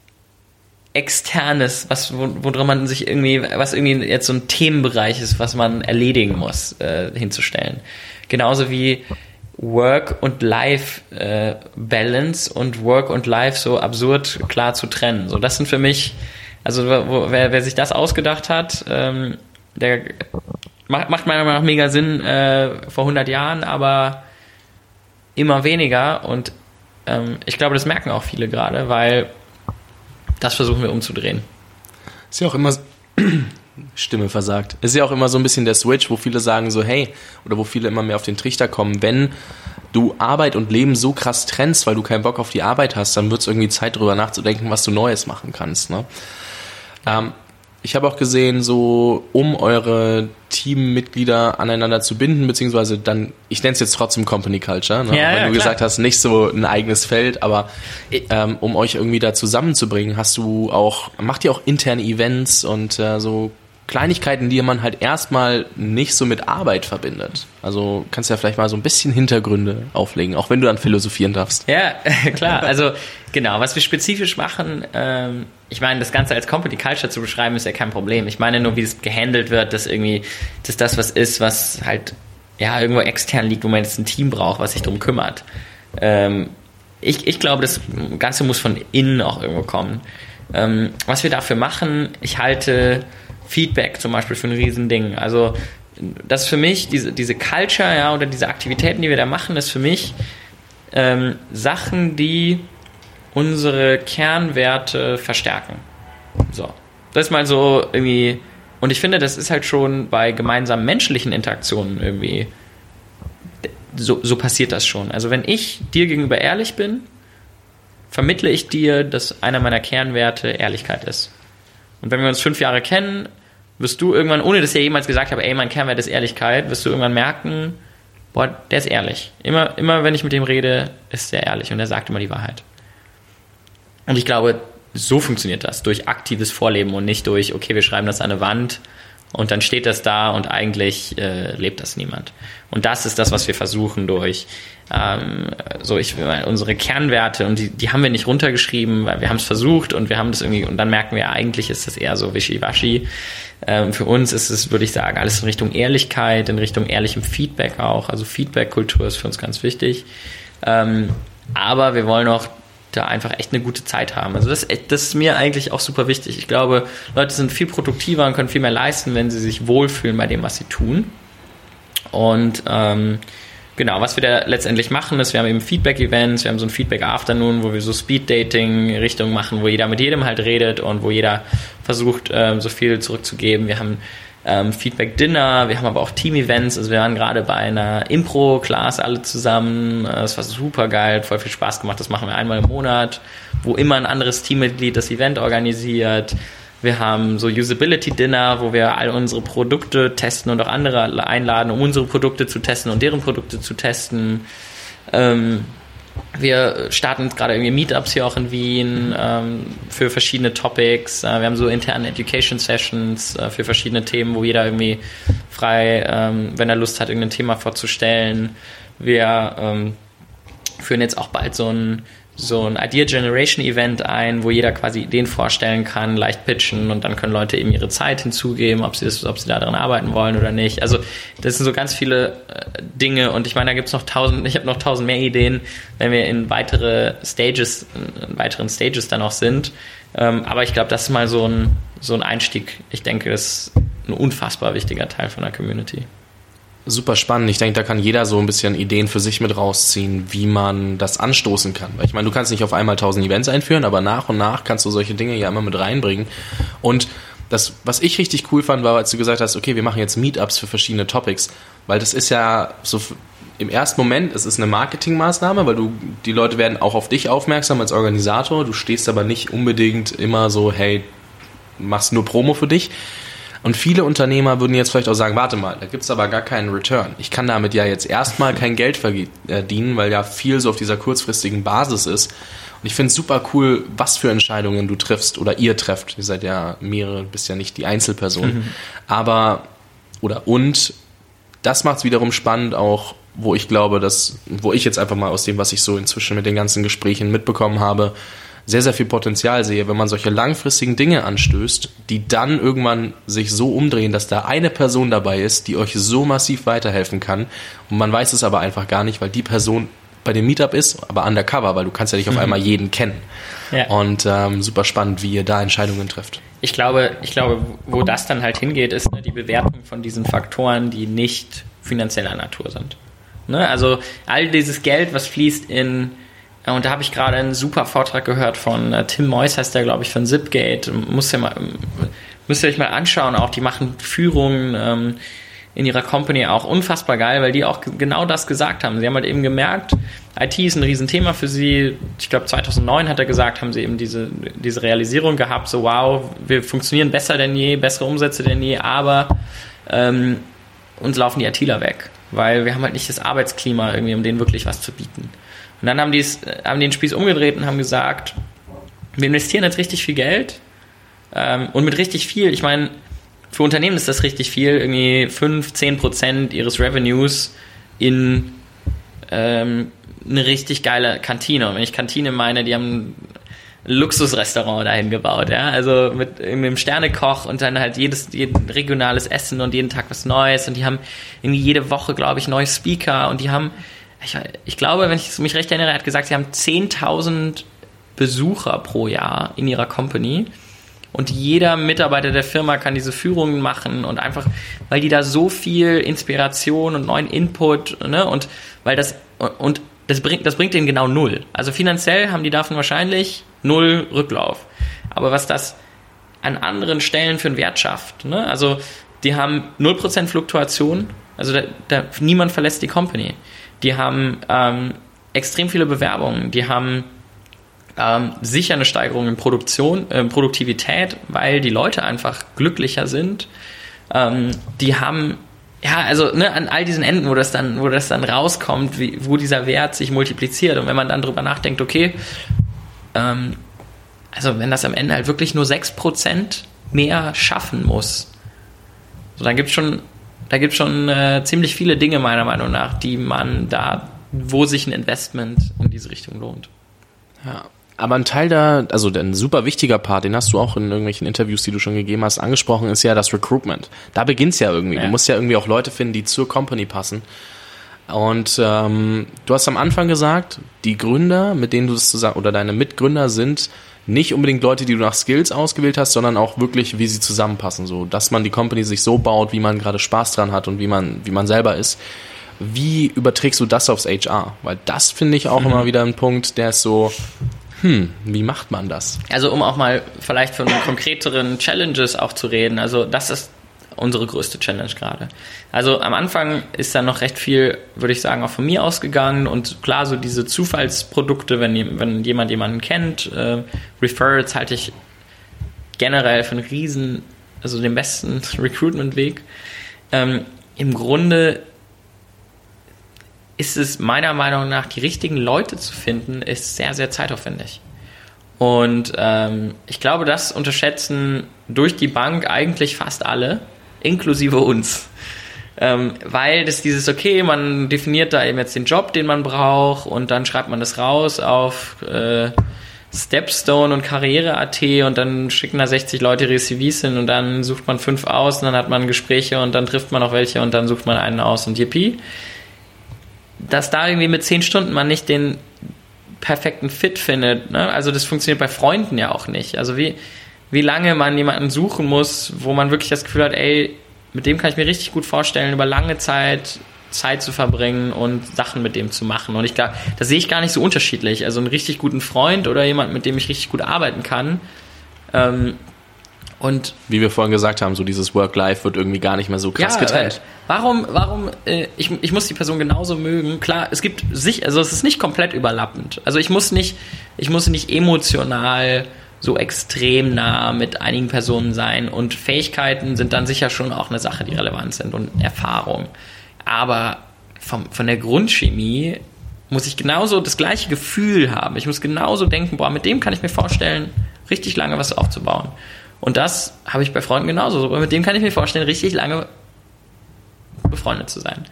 Externes, was, woran man sich irgendwie, was irgendwie jetzt so ein Themenbereich ist, was man erledigen muss, äh, hinzustellen. Genauso wie Work und Life äh, Balance und Work und Life so absurd klar zu trennen. So, das sind für mich, also wo, wer, wer sich das ausgedacht hat, ähm, der macht, macht meiner Meinung nach mega Sinn äh, vor 100 Jahren, aber immer weniger und ähm, ich glaube, das merken auch viele gerade, weil das versuchen wir umzudrehen. Ist ja auch immer Stimme versagt. Ist ja auch immer so ein bisschen der Switch, wo viele sagen so, hey, oder wo viele immer mehr auf den Trichter kommen, wenn du Arbeit und Leben so krass trennst, weil du keinen Bock auf die Arbeit hast, dann wird es irgendwie Zeit drüber nachzudenken, was du Neues machen kannst. Ne? Ähm, ich habe auch gesehen, so um eure Teammitglieder aneinander zu binden, beziehungsweise dann, ich nenne es jetzt trotzdem Company Culture, ne? ja, wenn ja, du klar. gesagt hast, nicht so ein eigenes Feld, aber ähm, um euch irgendwie da zusammenzubringen, hast du auch, macht ihr auch interne Events und äh, so Kleinigkeiten, die man halt erstmal nicht so mit Arbeit verbindet. Also kannst du ja vielleicht mal so ein bisschen Hintergründe auflegen, auch wenn du dann philosophieren darfst. Ja, klar. Also genau, was wir spezifisch machen, ähm, ich meine, das Ganze als Company Culture zu beschreiben, ist ja kein Problem. Ich meine nur, wie es gehandelt wird, dass irgendwie, dass das was ist, was halt ja irgendwo extern liegt, wo man jetzt ein Team braucht, was sich darum kümmert. Ähm, ich, ich glaube, das Ganze muss von innen auch irgendwo kommen. Ähm, was wir dafür machen, ich halte Feedback zum Beispiel für ein Riesending. Also das ist für mich, diese, diese Culture, ja, oder diese Aktivitäten, die wir da machen, ist für mich ähm, Sachen, die unsere Kernwerte verstärken. So. Das ist mal so irgendwie, und ich finde, das ist halt schon bei gemeinsamen menschlichen Interaktionen irgendwie, so, so passiert das schon. Also wenn ich dir gegenüber ehrlich bin, vermittle ich dir, dass einer meiner Kernwerte Ehrlichkeit ist. Und wenn wir uns fünf Jahre kennen, wirst du irgendwann, ohne dass ich jemals gesagt habe, ey, mein Kernwert ist Ehrlichkeit, wirst du irgendwann merken, boah, der ist ehrlich. Immer, immer wenn ich mit dem rede, ist der ehrlich und er sagt immer die Wahrheit. Und ich glaube, so funktioniert das, durch aktives Vorleben und nicht durch, okay, wir schreiben das an eine Wand und dann steht das da und eigentlich äh, lebt das niemand. Und das ist das, was wir versuchen durch ähm, so ich unsere Kernwerte und die, die haben wir nicht runtergeschrieben, weil wir haben es versucht und wir haben das irgendwie und dann merken wir eigentlich ist das eher so wischiwaschi. Ähm, für uns ist es, würde ich sagen, alles in Richtung Ehrlichkeit, in Richtung ehrlichem Feedback auch. Also Feedback-Kultur ist für uns ganz wichtig. Ähm, aber wir wollen auch da einfach echt eine gute Zeit haben. Also das, das ist mir eigentlich auch super wichtig. Ich glaube, Leute sind viel produktiver und können viel mehr leisten, wenn sie sich wohlfühlen bei dem, was sie tun. Und ähm, genau, was wir da letztendlich machen, ist, wir haben eben Feedback-Events, wir haben so ein Feedback-Afternoon, wo wir so Speed-Dating-Richtungen machen, wo jeder mit jedem halt redet und wo jeder versucht, ähm, so viel zurückzugeben. Wir haben ähm, Feedback-Dinner, wir haben aber auch Team-Events, also wir waren gerade bei einer Impro-Class alle zusammen, das war super geil, voll viel Spaß gemacht, das machen wir einmal im Monat, wo immer ein anderes Teammitglied das Event organisiert. Wir haben so Usability-Dinner, wo wir all unsere Produkte testen und auch andere einladen, um unsere Produkte zu testen und deren Produkte zu testen. Ähm, wir starten gerade irgendwie Meetups hier auch in Wien ähm, für verschiedene Topics. Äh, wir haben so interne Education Sessions äh, für verschiedene Themen, wo jeder irgendwie frei, ähm, wenn er Lust hat, irgendein Thema vorzustellen. Wir ähm, führen jetzt auch bald so ein so ein Idea Generation Event ein, wo jeder quasi Ideen vorstellen kann, leicht pitchen und dann können Leute eben ihre Zeit hinzugeben, ob sie das, ob sie daran arbeiten wollen oder nicht. Also das sind so ganz viele äh, Dinge und ich meine, da gibt's noch tausend, ich habe noch tausend mehr Ideen, wenn wir in weitere Stages, in weiteren Stages dann auch sind. Ähm, aber ich glaube, das ist mal so ein, so ein Einstieg. Ich denke, das ist ein unfassbar wichtiger Teil von der Community super spannend. Ich denke, da kann jeder so ein bisschen Ideen für sich mit rausziehen, wie man das anstoßen kann. Weil ich meine, du kannst nicht auf einmal tausend Events einführen, aber nach und nach kannst du solche Dinge ja immer mit reinbringen. Und das, was ich richtig cool fand, war, als du gesagt hast, okay, wir machen jetzt Meetups für verschiedene Topics, weil das ist ja so im ersten Moment, es ist eine Marketingmaßnahme, weil du, die Leute werden auch auf dich aufmerksam als Organisator. Du stehst aber nicht unbedingt immer so, hey, machst nur Promo für dich. Und viele Unternehmer würden jetzt vielleicht auch sagen, warte mal, da gibt's aber gar keinen Return. Ich kann damit ja jetzt erstmal kein Geld verdienen, weil ja viel so auf dieser kurzfristigen Basis ist. Und ich finde es super cool, was für Entscheidungen du triffst oder ihr trefft. Ihr seid ja mehrere, bist ja nicht die Einzelperson. Mhm. Aber, oder und, das macht es wiederum spannend auch, wo ich glaube, dass, wo ich jetzt einfach mal aus dem, was ich so inzwischen mit den ganzen Gesprächen mitbekommen habe, sehr, sehr viel Potenzial sehe, wenn man solche langfristigen Dinge anstößt, die dann irgendwann sich so umdrehen, dass da eine Person dabei ist, die euch so massiv weiterhelfen kann. Und man weiß es aber einfach gar nicht, weil die Person bei dem Meetup ist, aber undercover, weil du kannst ja nicht auf mhm. einmal jeden kennen. Ja. Und ähm, super spannend, wie ihr da Entscheidungen trifft. Ich glaube, ich glaube, wo das dann halt hingeht, ist ne, die Bewertung von diesen Faktoren, die nicht finanzieller Natur sind. Ne? Also all dieses Geld, was fließt in und da habe ich gerade einen super Vortrag gehört von äh, Tim Moyes, heißt der, glaube ich, von Zipgate. Muss ja mal, müsst ihr euch mal anschauen. Auch die machen Führungen ähm, in ihrer Company auch unfassbar geil, weil die auch genau das gesagt haben. Sie haben halt eben gemerkt, IT ist ein Riesenthema für sie. Ich glaube, 2009 hat er gesagt, haben sie eben diese, diese Realisierung gehabt, so wow, wir funktionieren besser denn je, bessere Umsätze denn je, aber ähm, uns laufen die ITler weg, weil wir haben halt nicht das Arbeitsklima irgendwie, um denen wirklich was zu bieten. Und dann haben die haben den Spieß umgedreht und haben gesagt, wir investieren jetzt richtig viel Geld ähm, und mit richtig viel, ich meine, für Unternehmen ist das richtig viel, irgendwie 5, 10 Prozent ihres Revenues in ähm, eine richtig geile Kantine. Und wenn ich Kantine meine, die haben ein Luxusrestaurant dahin gebaut, ja, also mit einem Sternekoch und dann halt jedes, jeden regionales Essen und jeden Tag was Neues und die haben irgendwie jede Woche, glaube ich, neue Speaker und die haben ich, ich glaube, wenn ich mich recht erinnere, er hat gesagt, sie haben 10.000 Besucher pro Jahr in ihrer Company. Und jeder Mitarbeiter der Firma kann diese Führungen machen und einfach, weil die da so viel Inspiration und neuen Input, ne, und weil das, und das bringt, das bringt denen genau null. Also finanziell haben die davon wahrscheinlich null Rücklauf. Aber was das an anderen Stellen für einen Wert schafft, ne, also die haben 0% Fluktuation, also da, da, niemand verlässt die Company die haben ähm, extrem viele Bewerbungen, die haben ähm, sicher eine Steigerung in Produktion, äh, Produktivität, weil die Leute einfach glücklicher sind. Ähm, die haben ja, also ne, an all diesen Enden, wo das dann, wo das dann rauskommt, wie, wo dieser Wert sich multipliziert und wenn man dann drüber nachdenkt, okay, ähm, also wenn das am Ende halt wirklich nur 6% mehr schaffen muss, so dann gibt es schon da gibt es schon äh, ziemlich viele Dinge, meiner Meinung nach, die man da, wo sich ein Investment in diese Richtung lohnt. Ja. Aber ein Teil da, also ein super wichtiger Part, den hast du auch in irgendwelchen Interviews, die du schon gegeben hast, angesprochen, ist ja das Recruitment. Da beginnt's ja irgendwie. Ja. Du musst ja irgendwie auch Leute finden, die zur Company passen. Und ähm, du hast am Anfang gesagt, die Gründer, mit denen du das zusammen oder deine Mitgründer sind nicht unbedingt Leute, die du nach Skills ausgewählt hast, sondern auch wirklich, wie sie zusammenpassen. So, dass man die Company sich so baut, wie man gerade Spaß dran hat und wie man, wie man selber ist. Wie überträgst du das aufs HR? Weil das finde ich auch mhm. immer wieder ein Punkt, der ist so, hm, wie macht man das? Also um auch mal vielleicht von konkreteren Challenges auch zu reden. Also das ist unsere größte Challenge gerade. Also am Anfang ist da noch recht viel, würde ich sagen, auch von mir ausgegangen und klar, so diese Zufallsprodukte, wenn, wenn jemand jemanden kennt, äh, Referrals halte ich generell für einen riesen, also den besten Recruitment-Weg. Ähm, Im Grunde ist es meiner Meinung nach, die richtigen Leute zu finden, ist sehr, sehr zeitaufwendig. Und ähm, ich glaube, das unterschätzen durch die Bank eigentlich fast alle inklusive uns. Ähm, weil das dieses, okay, man definiert da eben jetzt den Job, den man braucht und dann schreibt man das raus auf äh, Stepstone und Karriere.at und dann schicken da 60 Leute ihre CVs hin und dann sucht man fünf aus und dann hat man Gespräche und dann trifft man auch welche und dann sucht man einen aus und yippie. Dass da irgendwie mit 10 Stunden man nicht den perfekten Fit findet, ne? also das funktioniert bei Freunden ja auch nicht. Also wie, wie lange man jemanden suchen muss, wo man wirklich das Gefühl hat, ey, mit dem kann ich mir richtig gut vorstellen, über lange Zeit Zeit zu verbringen und Sachen mit dem zu machen. Und ich glaube, das sehe ich gar nicht so unterschiedlich. Also einen richtig guten Freund oder jemand, mit dem ich richtig gut arbeiten kann. Ähm, und wie wir vorhin gesagt haben, so dieses Work-Life wird irgendwie gar nicht mehr so krass ja, getrennt. Äh, warum, warum, äh, ich, ich muss die Person genauso mögen. Klar, es gibt sich, also es ist nicht komplett überlappend. Also ich muss nicht, ich muss nicht emotional so extrem nah mit einigen Personen sein und Fähigkeiten sind dann sicher schon auch eine Sache, die relevant sind und Erfahrung. Aber vom, von der Grundchemie muss ich genauso das gleiche Gefühl haben. Ich muss genauso denken, boah, mit dem kann ich mir vorstellen, richtig lange was aufzubauen. Und das habe ich bei Freunden genauso. Mit dem kann ich mir vorstellen, richtig lange befreundet zu sein.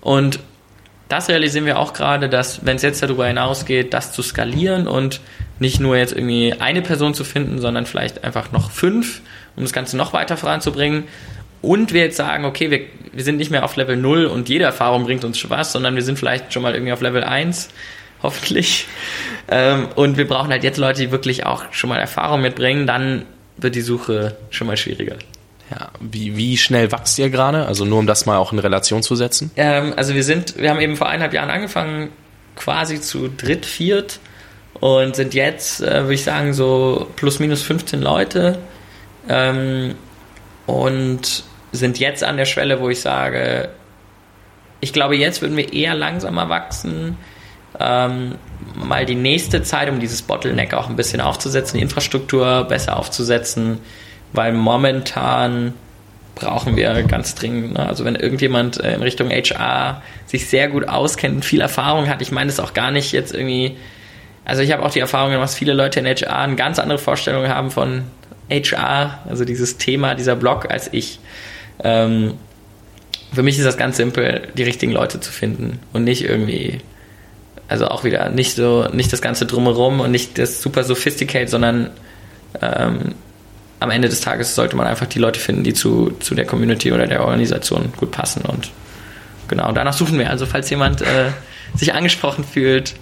Und das realisieren wir auch gerade, dass wenn es jetzt darüber hinausgeht, das zu skalieren und nicht nur jetzt irgendwie eine Person zu finden, sondern vielleicht einfach noch fünf, um das Ganze noch weiter voranzubringen. Und wir jetzt sagen, okay, wir, wir sind nicht mehr auf Level 0 und jede Erfahrung bringt uns schon was, sondern wir sind vielleicht schon mal irgendwie auf Level 1, hoffentlich. Ähm, und wir brauchen halt jetzt Leute, die wirklich auch schon mal Erfahrung mitbringen, dann wird die Suche schon mal schwieriger. Ja, wie, wie schnell wächst ihr gerade? Also nur um das mal auch in Relation zu setzen. Ähm, also wir sind, wir haben eben vor eineinhalb Jahren angefangen, quasi zu dritt, viert und sind jetzt, äh, würde ich sagen, so plus minus 15 Leute ähm, und sind jetzt an der Schwelle, wo ich sage, ich glaube, jetzt würden wir eher langsamer wachsen, ähm, mal die nächste Zeit, um dieses Bottleneck auch ein bisschen aufzusetzen, die Infrastruktur besser aufzusetzen, weil momentan brauchen wir ganz dringend. Ne? Also wenn irgendjemand äh, in Richtung HR sich sehr gut auskennt und viel Erfahrung hat, ich meine das auch gar nicht jetzt irgendwie, also ich habe auch die Erfahrung gemacht, dass viele Leute in HR eine ganz andere Vorstellung haben von HR, also dieses Thema, dieser Blog, als ich. Ähm, für mich ist das ganz simpel, die richtigen Leute zu finden und nicht irgendwie, also auch wieder nicht so, nicht das Ganze drumherum und nicht das super sophisticated, sondern ähm, am Ende des Tages sollte man einfach die Leute finden, die zu, zu der Community oder der Organisation gut passen und genau, danach suchen wir. Also falls jemand äh, sich angesprochen fühlt,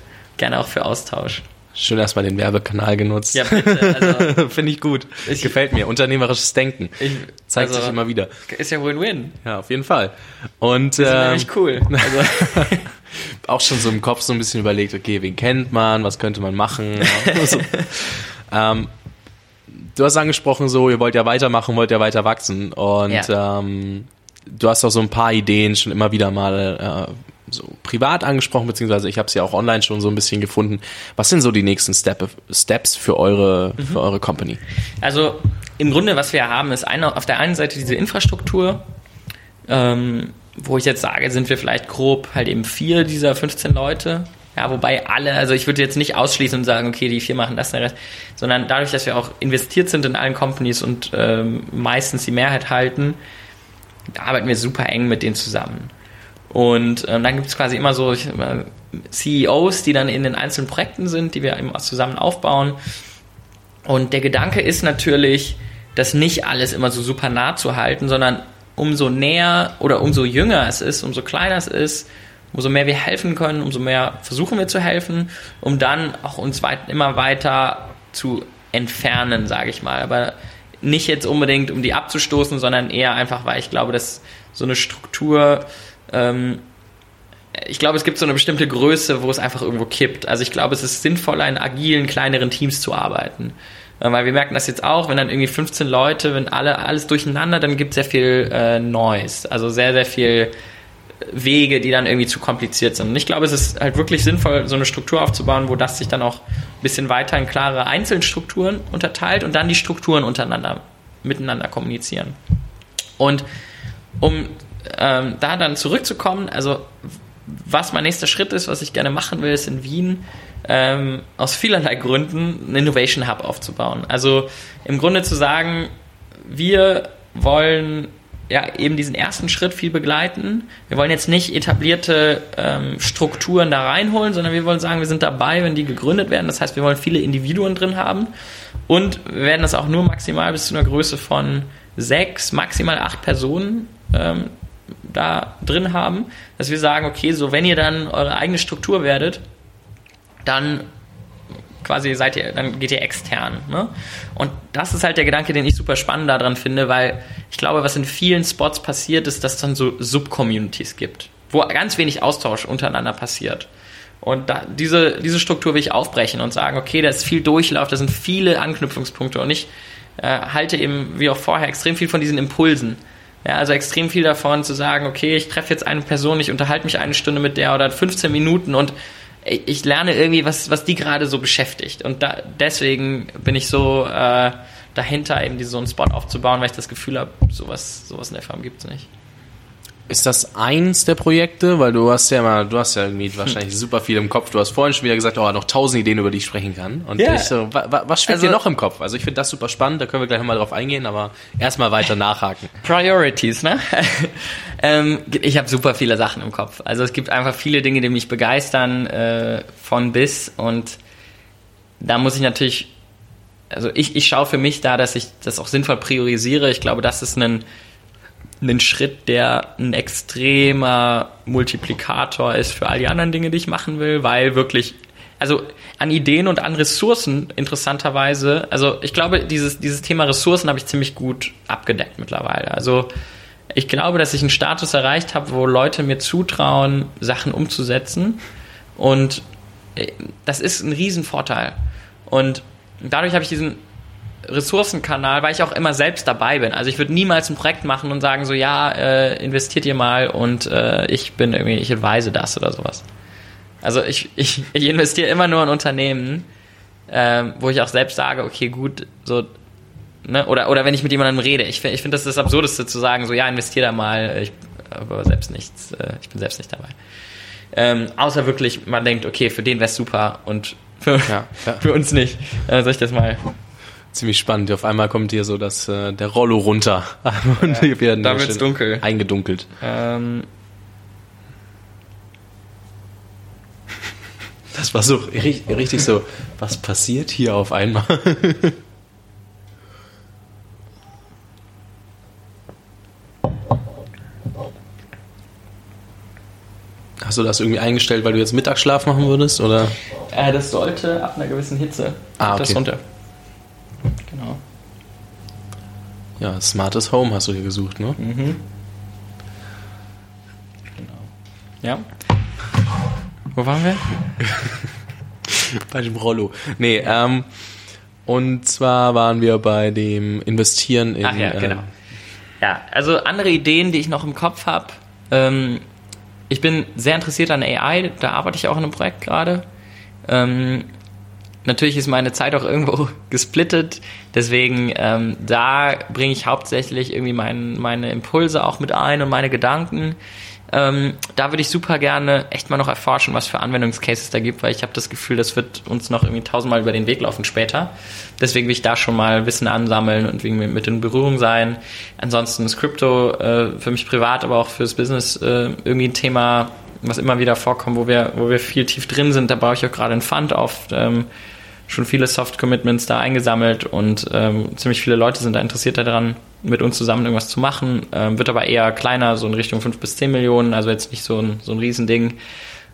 gerne auch für Austausch. Schön erstmal den Werbekanal genutzt. Ja, bitte. Also, Finde ich gut. Ich- Gefällt mir. Unternehmerisches Denken. ich, Zeigt also, sich immer wieder. Ist ja Win-Win. Ja, auf jeden Fall. Und Das ist ähm, nämlich cool. Also, auch schon so im Kopf so ein bisschen überlegt, okay, wen kennt man, was könnte man machen. So. ähm, du hast angesprochen, so, ihr wollt ja weitermachen, wollt ja weiter wachsen. Und Ja. ähm, du hast auch so ein paar Ideen schon immer wieder mal äh, so privat angesprochen, beziehungsweise ich habe es ja auch online schon so ein bisschen gefunden. Was sind so die nächsten Step Steps für eure, für eure Company? Also im Grunde, was wir haben, ist eine, auf der einen Seite diese Infrastruktur, ähm, wo ich jetzt sage, sind wir vielleicht grob halt eben vier dieser 15 Leute. Ja, wobei alle, also ich würde jetzt nicht ausschließen und sagen, okay, die vier machen das, der Rest, sondern dadurch, dass wir auch investiert sind in allen Companies und ähm, meistens die Mehrheit halten, arbeiten wir super eng mit denen zusammen. Und ähm, dann gibt es quasi immer so CEOs, die dann in den einzelnen Projekten sind, die wir eben zusammen aufbauen. Und der Gedanke ist natürlich, das nicht alles immer so super nah zu halten, sondern umso näher oder umso jünger es ist, umso kleiner es ist, umso mehr wir helfen können, umso mehr versuchen wir zu helfen, um dann auch uns weit, immer weiter zu entfernen, sage ich mal. Aber nicht jetzt unbedingt, um die abzustoßen, sondern eher einfach, weil ich glaube, dass so eine Struktur, ähm, ich glaube, es gibt so eine bestimmte Größe, wo es einfach irgendwo kippt. Also ich glaube, es ist sinnvoller, in agilen, kleineren Teams zu arbeiten. Äh, Weil wir merken das jetzt auch, wenn dann irgendwie 15 Leute, wenn alle alles durcheinander, dann gibt es sehr viel äh, Noise. Also sehr, sehr viel Wege, die dann irgendwie zu kompliziert sind. Und ich glaube, es ist halt wirklich sinnvoll, so eine Struktur aufzubauen, wo das sich dann auch ein bisschen weiter in klare Einzelstrukturen unterteilt und dann die Strukturen untereinander miteinander kommunizieren. Und um ähm, da dann zurückzukommen, also was mein nächster Schritt ist, was ich gerne machen will, ist in Wien ähm, aus vielerlei Gründen einen Innovation Hub aufzubauen. Also im Grunde zu sagen, wir wollen ja eben diesen ersten Schritt viel begleiten. Wir wollen jetzt nicht etablierte ähm, Strukturen da reinholen, sondern wir wollen sagen, wir sind dabei, wenn die gegründet werden. Das heißt, wir wollen viele Individuen drin haben und wir werden das auch nur maximal bis zu einer Größe von sechs, maximal acht Personen ähm, da drin haben, dass wir sagen, okay, so wenn ihr dann eure eigene Struktur werdet, dann quasi seid ihr, dann geht ihr extern. Ne? Und das ist halt der Gedanke, den ich super spannend daran finde, weil ich glaube, was in vielen Spots passiert, ist, dass es dann so Subcommunities gibt, wo ganz wenig Austausch untereinander passiert. Und da, diese, diese Struktur will ich aufbrechen und sagen, okay, da ist viel Durchlauf, da sind viele Anknüpfungspunkte und ich äh, halte eben, wie auch vorher, extrem viel von diesen Impulsen. Ja, also extrem viel davon zu sagen, okay, ich treffe jetzt eine Person, ich unterhalte mich eine Stunde mit der oder 15 Minuten und ich, lerne irgendwie, was, was die gerade so beschäftigt. Und da, deswegen bin ich so äh, dahinter, eben so einen Spot aufzubauen, weil ich das Gefühl habe, sowas, sowas in der Form gibt es nicht. Ist das eins der Projekte? Weil du hast ja mal, du hast ja irgendwie wahrscheinlich super viel im Kopf. Du hast vorhin schon wieder gesagt, oh, noch tausend Ideen, über die ich sprechen kann. Und Ja. ich so, wa, wa, was schwebt Also- dir noch im Kopf? Also ich finde das super spannend, da können wir gleich nochmal drauf eingehen, aber erstmal weiter nachhaken. Priorities, ne? ähm, ich habe super viele Sachen im Kopf. Also es gibt einfach viele Dinge, die mich begeistern, äh, von bis. Und da muss ich natürlich, also ich, ich schaue für mich da, dass ich das auch sinnvoll priorisiere. Ich glaube, das ist ein, ein Schritt, der ein extremer Multiplikator ist für all die anderen Dinge, die ich machen will, weil wirklich, also an Ideen und an Ressourcen interessanterweise, also ich glaube, dieses, dieses Thema Ressourcen habe ich ziemlich gut abgedeckt mittlerweile. Also ich glaube, dass ich einen Status erreicht habe, wo Leute mir zutrauen, Sachen umzusetzen und äh, das ist ein Riesenvorteil. Und dadurch habe ich diesen Ressourcenkanal, weil ich auch immer selbst dabei bin. Also ich würde niemals ein Projekt machen und sagen so, ja, äh, investiert ihr mal und äh, ich bin irgendwie, ich advise das oder sowas. Also ich, ich, ich investiere immer nur in Unternehmen, ähm, wo ich auch selbst sage, okay, gut, so, ne, oder, oder wenn ich mit jemandem rede. Ich, ich finde das das Absurdeste zu sagen, so, ja, investier da mal, ich aber selbst nichts, äh, ich bin selbst nicht dabei. Ähm, außer wirklich, man denkt, okay, für den wäre es super und für, Ja, ja. für uns nicht. Äh, soll ich das mal Ziemlich spannend. Auf einmal kommt hier so das, äh, der Rollo runter. Und wir werden da wird's dunkel. Eingedunkelt. Ähm, Das war so ri- richtig so, was passiert hier auf einmal? Hast du das irgendwie eingestellt, weil du jetzt Mittagsschlaf machen würdest? Oder? äh, das sollte ab einer gewissen Hitze Ah, das okay. runter. Genau. Ja, smartes Home hast du hier gesucht, ne? Mhm. Genau. Ja. Wo waren wir? Bei dem Rollo. Nee, ähm, und zwar waren wir bei dem Investieren in. Ach ja, äh, genau. Ja, also andere Ideen, die ich noch im Kopf habe. Ähm, ich bin sehr interessiert an AI, da arbeite ich auch in einem Projekt gerade. Ähm, natürlich ist meine Zeit auch irgendwo gesplittet, deswegen ähm, da bringe ich hauptsächlich irgendwie mein, meine Impulse auch mit ein und meine Gedanken. Ähm, da würde ich super gerne echt mal noch erforschen, was für Anwendungscases da gibt, weil ich habe das Gefühl, das wird uns noch irgendwie tausendmal über den Weg laufen später. Deswegen will ich da schon mal Wissen ansammeln und irgendwie mit in Berührung sein. Ansonsten ist Krypto äh, für mich privat, aber auch fürs Business äh, irgendwie ein Thema, was immer wieder vorkommt, wo wir, wo wir viel tief drin sind. Da baue ich auch gerade einen Fund auf. Ähm, schon viele Soft Commitments da eingesammelt und ähm, ziemlich viele Leute sind da interessiert daran, mit uns zusammen irgendwas zu machen. Ähm, wird aber eher kleiner, so in Richtung 5 bis 10 Millionen, also jetzt nicht so ein, so ein Riesending.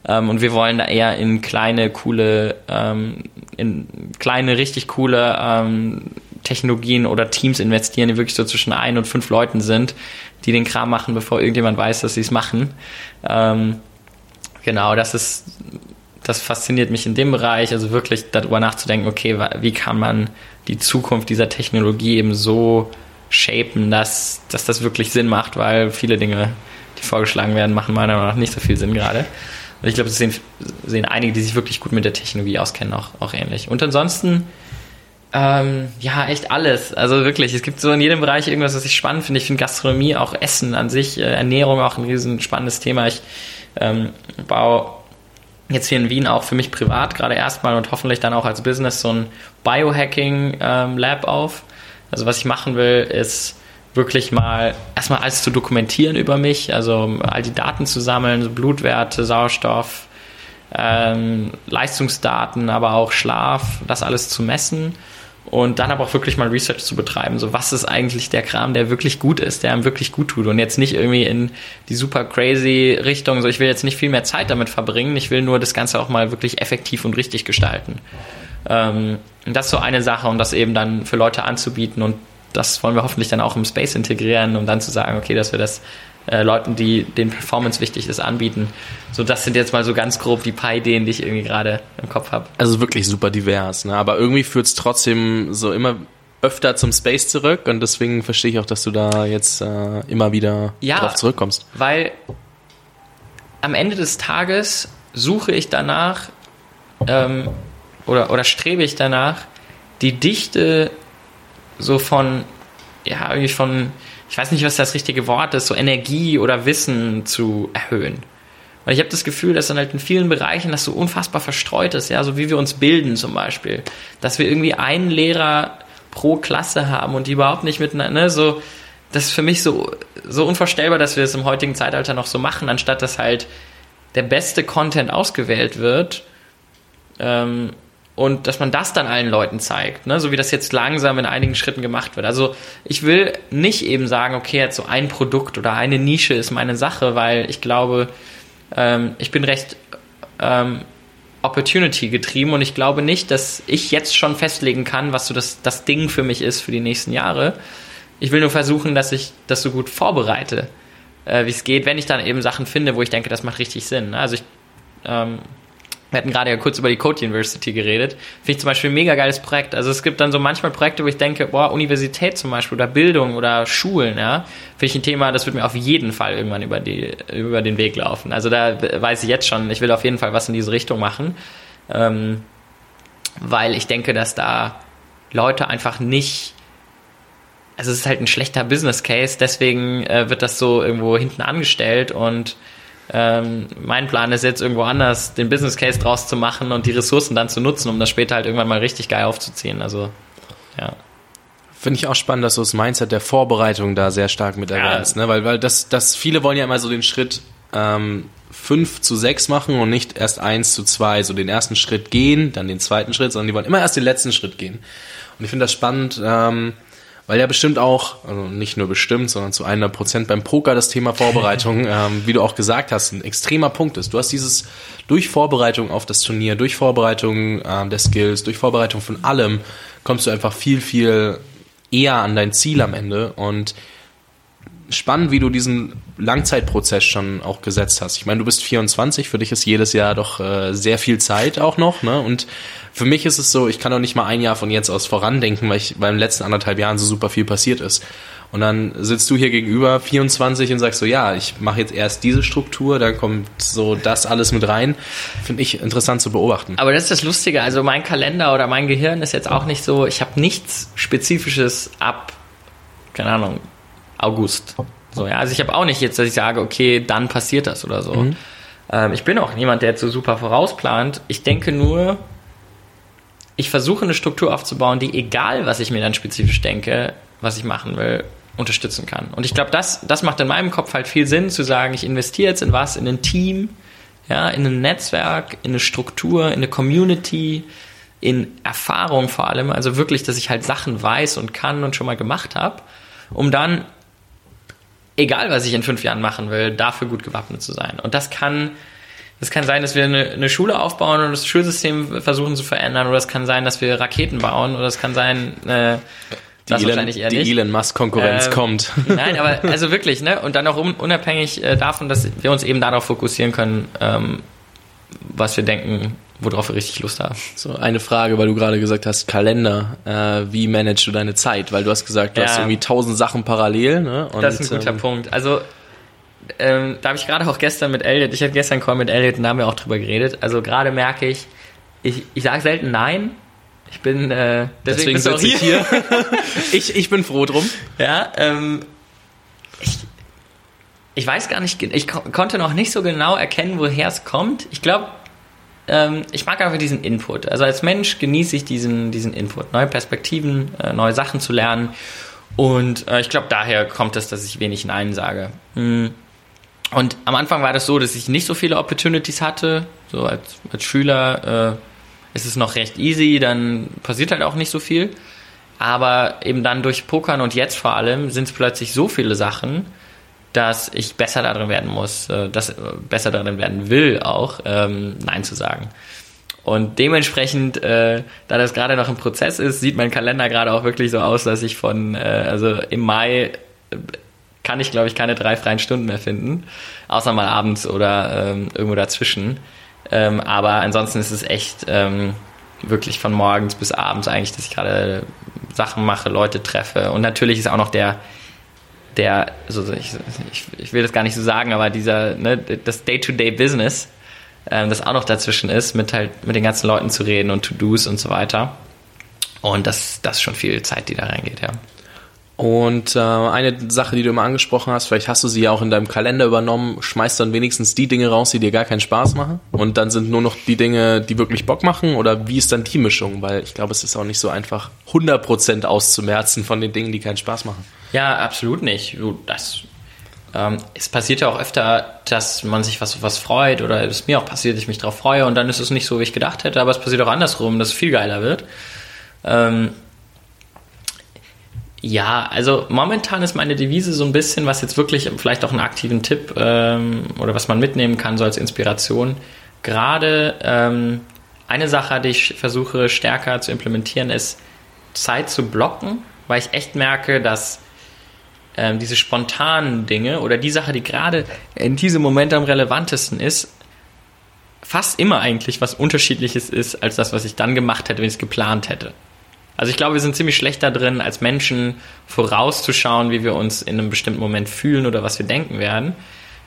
Ähm, und wir wollen da eher in kleine, coole, ähm, in kleine, richtig coole ähm, Technologien oder Teams investieren, die wirklich so zwischen ein und fünf Leuten sind, die den Kram machen, bevor irgendjemand weiß, dass sie es machen. Ähm, genau, das ist das fasziniert mich in dem Bereich, also wirklich darüber nachzudenken, okay, wie kann man die Zukunft dieser Technologie eben so shapen, dass, dass das wirklich Sinn macht, weil viele Dinge, die vorgeschlagen werden, machen meiner Meinung nach nicht so viel Sinn gerade. Und ich glaube, das sehen, sehen einige, die sich wirklich gut mit der Technologie auskennen, auch, auch ähnlich. Und ansonsten, ähm, ja, echt alles. Also wirklich, es gibt so in jedem Bereich irgendwas, was ich spannend finde. Ich finde Gastronomie, auch Essen an sich, äh, Ernährung auch ein riesen spannendes Thema. Ich ähm, baue jetzt hier in Wien auch für mich privat gerade erstmal und hoffentlich dann auch als Business so ein Biohacking-Lab auf. Also was ich machen will, ist wirklich mal erstmal alles zu dokumentieren über mich, also all die Daten zu sammeln, so Blutwerte, Sauerstoff, ähm, Leistungsdaten, aber auch Schlaf, das alles zu messen und dann aber auch wirklich mal Research zu betreiben. So, was ist eigentlich der Kram, der wirklich gut ist, der einem wirklich gut tut und jetzt nicht irgendwie in die super crazy Richtung. So, ich will jetzt nicht viel mehr Zeit damit verbringen. Ich will nur das Ganze auch mal wirklich effektiv und richtig gestalten. Ähm, und das ist so eine Sache, um das eben dann für Leute anzubieten und das wollen wir hoffentlich dann auch im Space integrieren, um dann zu sagen, okay, dass wir das äh, Leuten, die den Performance wichtig ist, anbieten. So, das sind jetzt mal so ganz grob die paar Ideen, die ich irgendwie gerade im Kopf habe. Also wirklich super divers, ne? Aber irgendwie führt es trotzdem so immer öfter zum Space zurück und deswegen verstehe ich auch, dass du da jetzt äh, immer wieder Ja. drauf zurückkommst. Weil am Ende des Tages suche ich danach, ähm, oder, oder strebe ich danach, die Dichte so von, ja, irgendwie von, ich weiß nicht, was das richtige Wort ist, so Energie oder Wissen zu erhöhen. Weil ich habe das Gefühl, dass dann halt in vielen Bereichen das so unfassbar verstreut ist, ja, so wie wir uns bilden zum Beispiel. Dass wir irgendwie einen Lehrer pro Klasse haben und die überhaupt nicht miteinander, ne, so, das ist für mich so, so unvorstellbar, dass wir es im heutigen Zeitalter noch so machen, anstatt dass halt der beste Content ausgewählt wird ähm, und dass man das dann allen Leuten zeigt, ne? so wie das jetzt langsam in einigen Schritten gemacht wird. Also ich will nicht eben sagen, okay, jetzt so ein Produkt oder eine Nische ist meine Sache, weil ich glaube, ähm, ich bin recht ähm, Opportunity getrieben und ich glaube nicht, dass ich jetzt schon festlegen kann, was so das, das Ding für mich ist für die nächsten Jahre. Ich will nur versuchen, dass ich das so gut vorbereite, äh, wie es geht, wenn ich dann eben Sachen finde, wo ich denke, das macht richtig Sinn. Also ich, ähm, wir hatten gerade ja kurz über die Code University geredet. Finde ich zum Beispiel ein mega geiles Projekt. Also es gibt dann so manchmal Projekte, wo ich denke, boah, Universität zum Beispiel oder Bildung oder Schulen, ja, finde ich ein Thema, das wird mir auf jeden Fall irgendwann über, die, über den Weg laufen. Also da weiß ich jetzt schon, ich will auf jeden Fall was in diese Richtung machen. Ähm, weil ich denke, dass da Leute einfach nicht also es ist halt ein schlechter Business Case, deswegen äh, wird das so irgendwo hinten angestellt und ähm, mein Plan ist jetzt irgendwo anders den Business Case draus zu machen und die Ressourcen dann zu nutzen, um das später halt irgendwann mal richtig geil aufzuziehen. Also ja. Finde ich auch spannend, dass du das Mindset der Vorbereitung da sehr stark mit erwähnst, ja. ne? Weil, weil das, das viele wollen ja immer so den Schritt ähm, 5 zu 6 machen und nicht erst 1 zu 2, so den ersten Schritt gehen, dann den zweiten Schritt, sondern die wollen immer erst den letzten Schritt gehen. Und ich finde das spannend, ähm, weil ja bestimmt auch, also nicht nur bestimmt, sondern zu 100 Prozent beim Poker das Thema Vorbereitung, ähm, wie du auch gesagt hast, ein extremer Punkt ist. Du hast dieses durch Vorbereitung auf das Turnier, durch Vorbereitung ähm, der Skills, durch Vorbereitung von allem, kommst du einfach viel, viel eher an dein Ziel am Ende und spannend, wie du diesen Langzeitprozess schon auch gesetzt hast. Ich meine, du bist 24, für dich ist jedes Jahr doch äh, sehr viel Zeit auch noch, ne? Und für mich ist es so, ich kann doch nicht mal ein Jahr von jetzt aus vorandenken, weil ich beim letzten anderthalb Jahren so super viel passiert ist. Und dann sitzt du hier gegenüber 24 und sagst so, ja, ich mache jetzt erst diese Struktur, dann kommt so das alles mit rein. Finde ich interessant zu beobachten. Aber das ist das Lustige, also mein Kalender oder mein Gehirn ist jetzt auch nicht so, ich habe nichts Spezifisches ab, keine Ahnung, August. So, ja, also ich habe auch nicht jetzt, dass ich sage, okay, dann passiert das oder so. Mhm. Ähm, ich bin auch niemand, der jetzt so super vorausplant. Ich denke nur, ich versuche eine Struktur aufzubauen, die egal, was ich mir dann spezifisch denke, was ich machen will, unterstützen kann. Und ich glaube, das, das macht in meinem Kopf halt viel Sinn, zu sagen, ich investiere jetzt in was, in ein Team, ja, in ein Netzwerk, in eine Struktur, in eine Community, in Erfahrung vor allem, also wirklich, dass ich halt Sachen weiß und kann und schon mal gemacht habe, um dann egal was ich in fünf Jahren machen will, dafür gut gewappnet zu sein. Und das kann, das kann sein, dass wir eine, eine Schule aufbauen und das Schulsystem versuchen zu verändern, oder es kann sein, dass wir Raketen bauen, oder es kann sein, äh, die das Elon, wahrscheinlich eher die nicht. Elon Musk Konkurrenz ähm, kommt. Nein, aber also wirklich, ne? Und dann auch unabhängig äh, davon, dass wir uns eben darauf fokussieren können, ähm, was wir denken, worauf wir richtig Lust haben. So, eine Frage, weil du gerade gesagt hast, Kalender. Äh, wie managst du deine Zeit? Weil du hast gesagt, du ja. hast irgendwie tausend Sachen parallel. Ne? Und, das ist ein guter ähm, Punkt. Also, ähm, da habe ich gerade auch gestern mit Elliot, ich hatte gestern einen Call mit Elliot und da haben wir auch drüber geredet. Also gerade merke ich, ich, ich sage selten Nein. Ich bin, äh, deswegen, deswegen bist ich hier. ich, ich bin froh drum. Ja, ähm, ich, ich weiß gar nicht, ich konnte noch nicht so genau erkennen, woher es kommt. Ich glaube, ähm, ich mag einfach diesen Input. Also als Mensch genieße ich diesen, diesen Input, neue Perspektiven, äh, neue Sachen zu lernen. Und äh, ich glaube, daher kommt es, dass ich wenig Nein sage. Mhm. Und am Anfang war das so, dass ich nicht so viele Opportunities hatte. So als, als Schüler äh, ist es noch recht easy, dann passiert halt auch nicht so viel. Aber eben dann durch Pokern und jetzt vor allem sind es plötzlich so viele Sachen, dass ich besser darin werden muss, äh, dass besser darin werden will, auch ähm, Nein zu sagen. Und dementsprechend, äh, da das gerade noch im Prozess ist, sieht mein Kalender gerade auch wirklich so aus, dass ich von, äh, also im Mai äh, kann ich, glaube ich, keine drei freien Stunden mehr finden, außer mal abends oder ähm, irgendwo dazwischen. Ähm, aber ansonsten ist es echt ähm, wirklich von morgens bis abends eigentlich, dass ich gerade Sachen mache, Leute treffe. Und natürlich ist auch noch der der, also ich, ich, ich, will das gar nicht so sagen, aber dieser, ne, das Day-to-Day-Business ähm, das auch noch dazwischen ist, mit halt mit den ganzen Leuten zu reden und To-Dos und so weiter. Und das, das ist schon viel Zeit, die da reingeht, ja. Und äh, eine Sache, die du immer angesprochen hast, vielleicht hast du sie ja auch in deinem Kalender übernommen, schmeißt dann wenigstens die Dinge raus, die dir gar keinen Spaß machen. Und dann sind nur noch die Dinge, die wirklich Bock machen. Oder wie ist dann die Mischung? Weil ich glaube, es ist auch nicht so einfach, 100% auszumerzen von den Dingen, die keinen Spaß machen. Ja, absolut nicht. Das, ähm, es passiert ja auch öfter, dass man sich was, was freut oder es mir auch passiert, ich mich darauf freue und dann ist es nicht so, wie ich gedacht hätte, aber es passiert auch andersrum, dass es viel geiler wird. Ähm, ja, also momentan ist meine Devise so ein bisschen, was jetzt wirklich vielleicht auch einen aktiven Tipp ähm, oder was man mitnehmen kann, so als Inspiration. Gerade ähm, eine Sache, die ich versuche stärker zu implementieren, ist Zeit zu blocken, weil ich echt merke, dass ähm, diese spontanen Dinge oder die Sache, die gerade in diesem Moment am relevantesten ist, fast immer eigentlich was Unterschiedliches ist als das, was ich dann gemacht hätte, wenn ich es geplant hätte. Also ich glaube, wir sind ziemlich schlecht da drin, als Menschen vorauszuschauen, wie wir uns in einem bestimmten Moment fühlen oder was wir denken werden.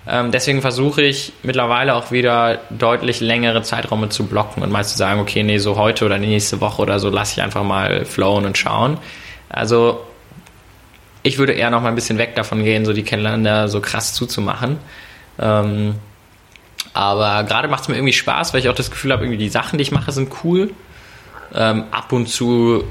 Ähm, deswegen versuche ich mittlerweile auch wieder deutlich längere Zeiträume zu blocken und mal zu sagen, okay, nee, so heute oder nächste Woche oder so lasse ich einfach mal flowen und schauen. Also ich würde eher noch mal ein bisschen weg davon gehen, so die Kalender so krass zuzumachen. Ähm, aber gerade macht es mir irgendwie Spaß, weil ich auch das Gefühl habe, irgendwie die Sachen, die ich mache, sind cool. Ähm, ab und zu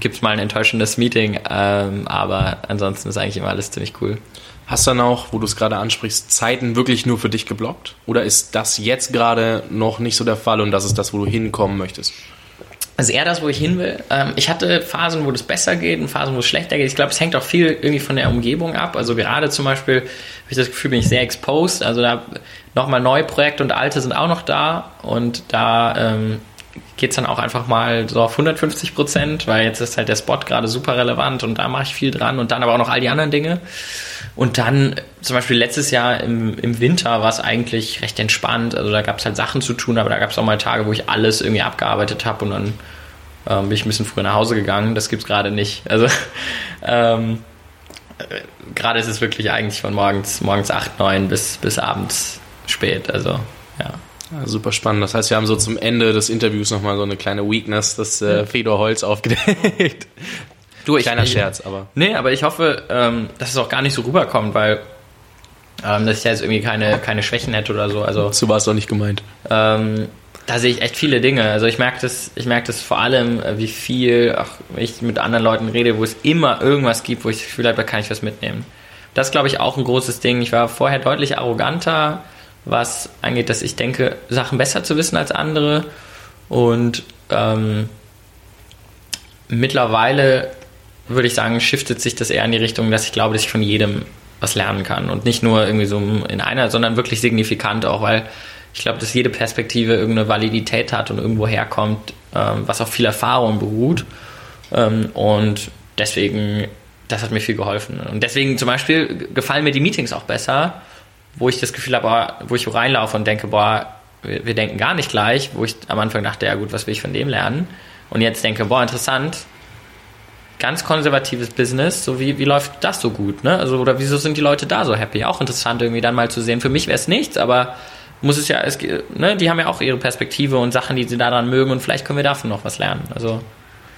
gibt es mal ein enttäuschendes Meeting, ähm, aber ansonsten ist eigentlich immer alles ziemlich cool. Hast du dann auch, wo du es gerade ansprichst, Zeiten wirklich nur für dich geblockt? Oder ist das jetzt gerade noch nicht so der Fall und das ist das, wo du hinkommen möchtest? Also eher das, wo ich hin will. Ähm, ich hatte Phasen, wo das besser geht und Phasen, wo es schlechter geht. Ich glaube, es hängt auch viel irgendwie von der Umgebung ab. Also gerade zum Beispiel habe ich das Gefühl, bin ich sehr exposed. Also da nochmal neue Projekte und alte sind auch noch da und da ähm, geht es dann auch einfach mal so auf 150 Prozent, weil jetzt ist halt der Spot gerade super relevant und da mache ich viel dran und dann aber auch noch all die anderen Dinge. Und dann zum Beispiel letztes Jahr im, im Winter war es eigentlich recht entspannt. Also da gab es halt Sachen zu tun, aber da gab es auch mal Tage, wo ich alles irgendwie abgearbeitet habe und dann ähm, bin ich ein bisschen früher nach Hause gegangen. Das gibt es gerade nicht. Also ähm, äh, gerade ist es wirklich eigentlich von morgens, morgens 8, 9 bis, bis abends spät. Also ja. Ja, super spannend. Das heißt, wir haben so zum Ende des Interviews nochmal so eine kleine Weakness, das äh, Fedor Holz aufgedeckt. Du, ich, Kleiner Scherz, aber. Nee, aber ich hoffe, ähm, dass es auch gar nicht so rüberkommt, weil ähm, dass ich jetzt irgendwie keine, keine Schwächen hätte oder so. Also, so war es doch nicht gemeint. Ähm, da sehe ich echt viele Dinge. Also ich merke das, ich merke das vor allem, äh, wie viel auch ich mit anderen Leuten rede, wo es immer irgendwas gibt, wo ich das Gefühl habe, da kann ich was mitnehmen. Das ist, glaube ich, auch ein großes Ding. Ich war vorher deutlich arroganter, was angeht, dass ich denke, Sachen besser zu wissen als andere. Und ähm, mittlerweile würde ich sagen, shiftet sich das eher in die Richtung, dass ich glaube, dass ich von jedem was lernen kann. Und nicht nur irgendwie so in einer, sondern wirklich signifikant auch, weil ich glaube, dass jede Perspektive irgendeine Validität hat und irgendwo herkommt, ähm, was auf viel Erfahrung beruht. Ähm, und deswegen, das hat mir viel geholfen. Und deswegen zum Beispiel gefallen mir die Meetings auch besser, wo ich das Gefühl habe, wo ich reinlaufe und denke, boah, wir, wir denken gar nicht gleich, wo ich am Anfang dachte, ja gut, was will ich von dem lernen? Und jetzt denke, boah, interessant, ganz konservatives Business, so wie, wie läuft das so gut, ne? Also, oder wieso sind die Leute da so happy? Auch interessant irgendwie dann mal zu sehen. Für mich wäre es nichts, aber muss es ja, es, ne, die haben ja auch ihre Perspektive und Sachen, die sie daran mögen und vielleicht können wir davon noch was lernen. Also.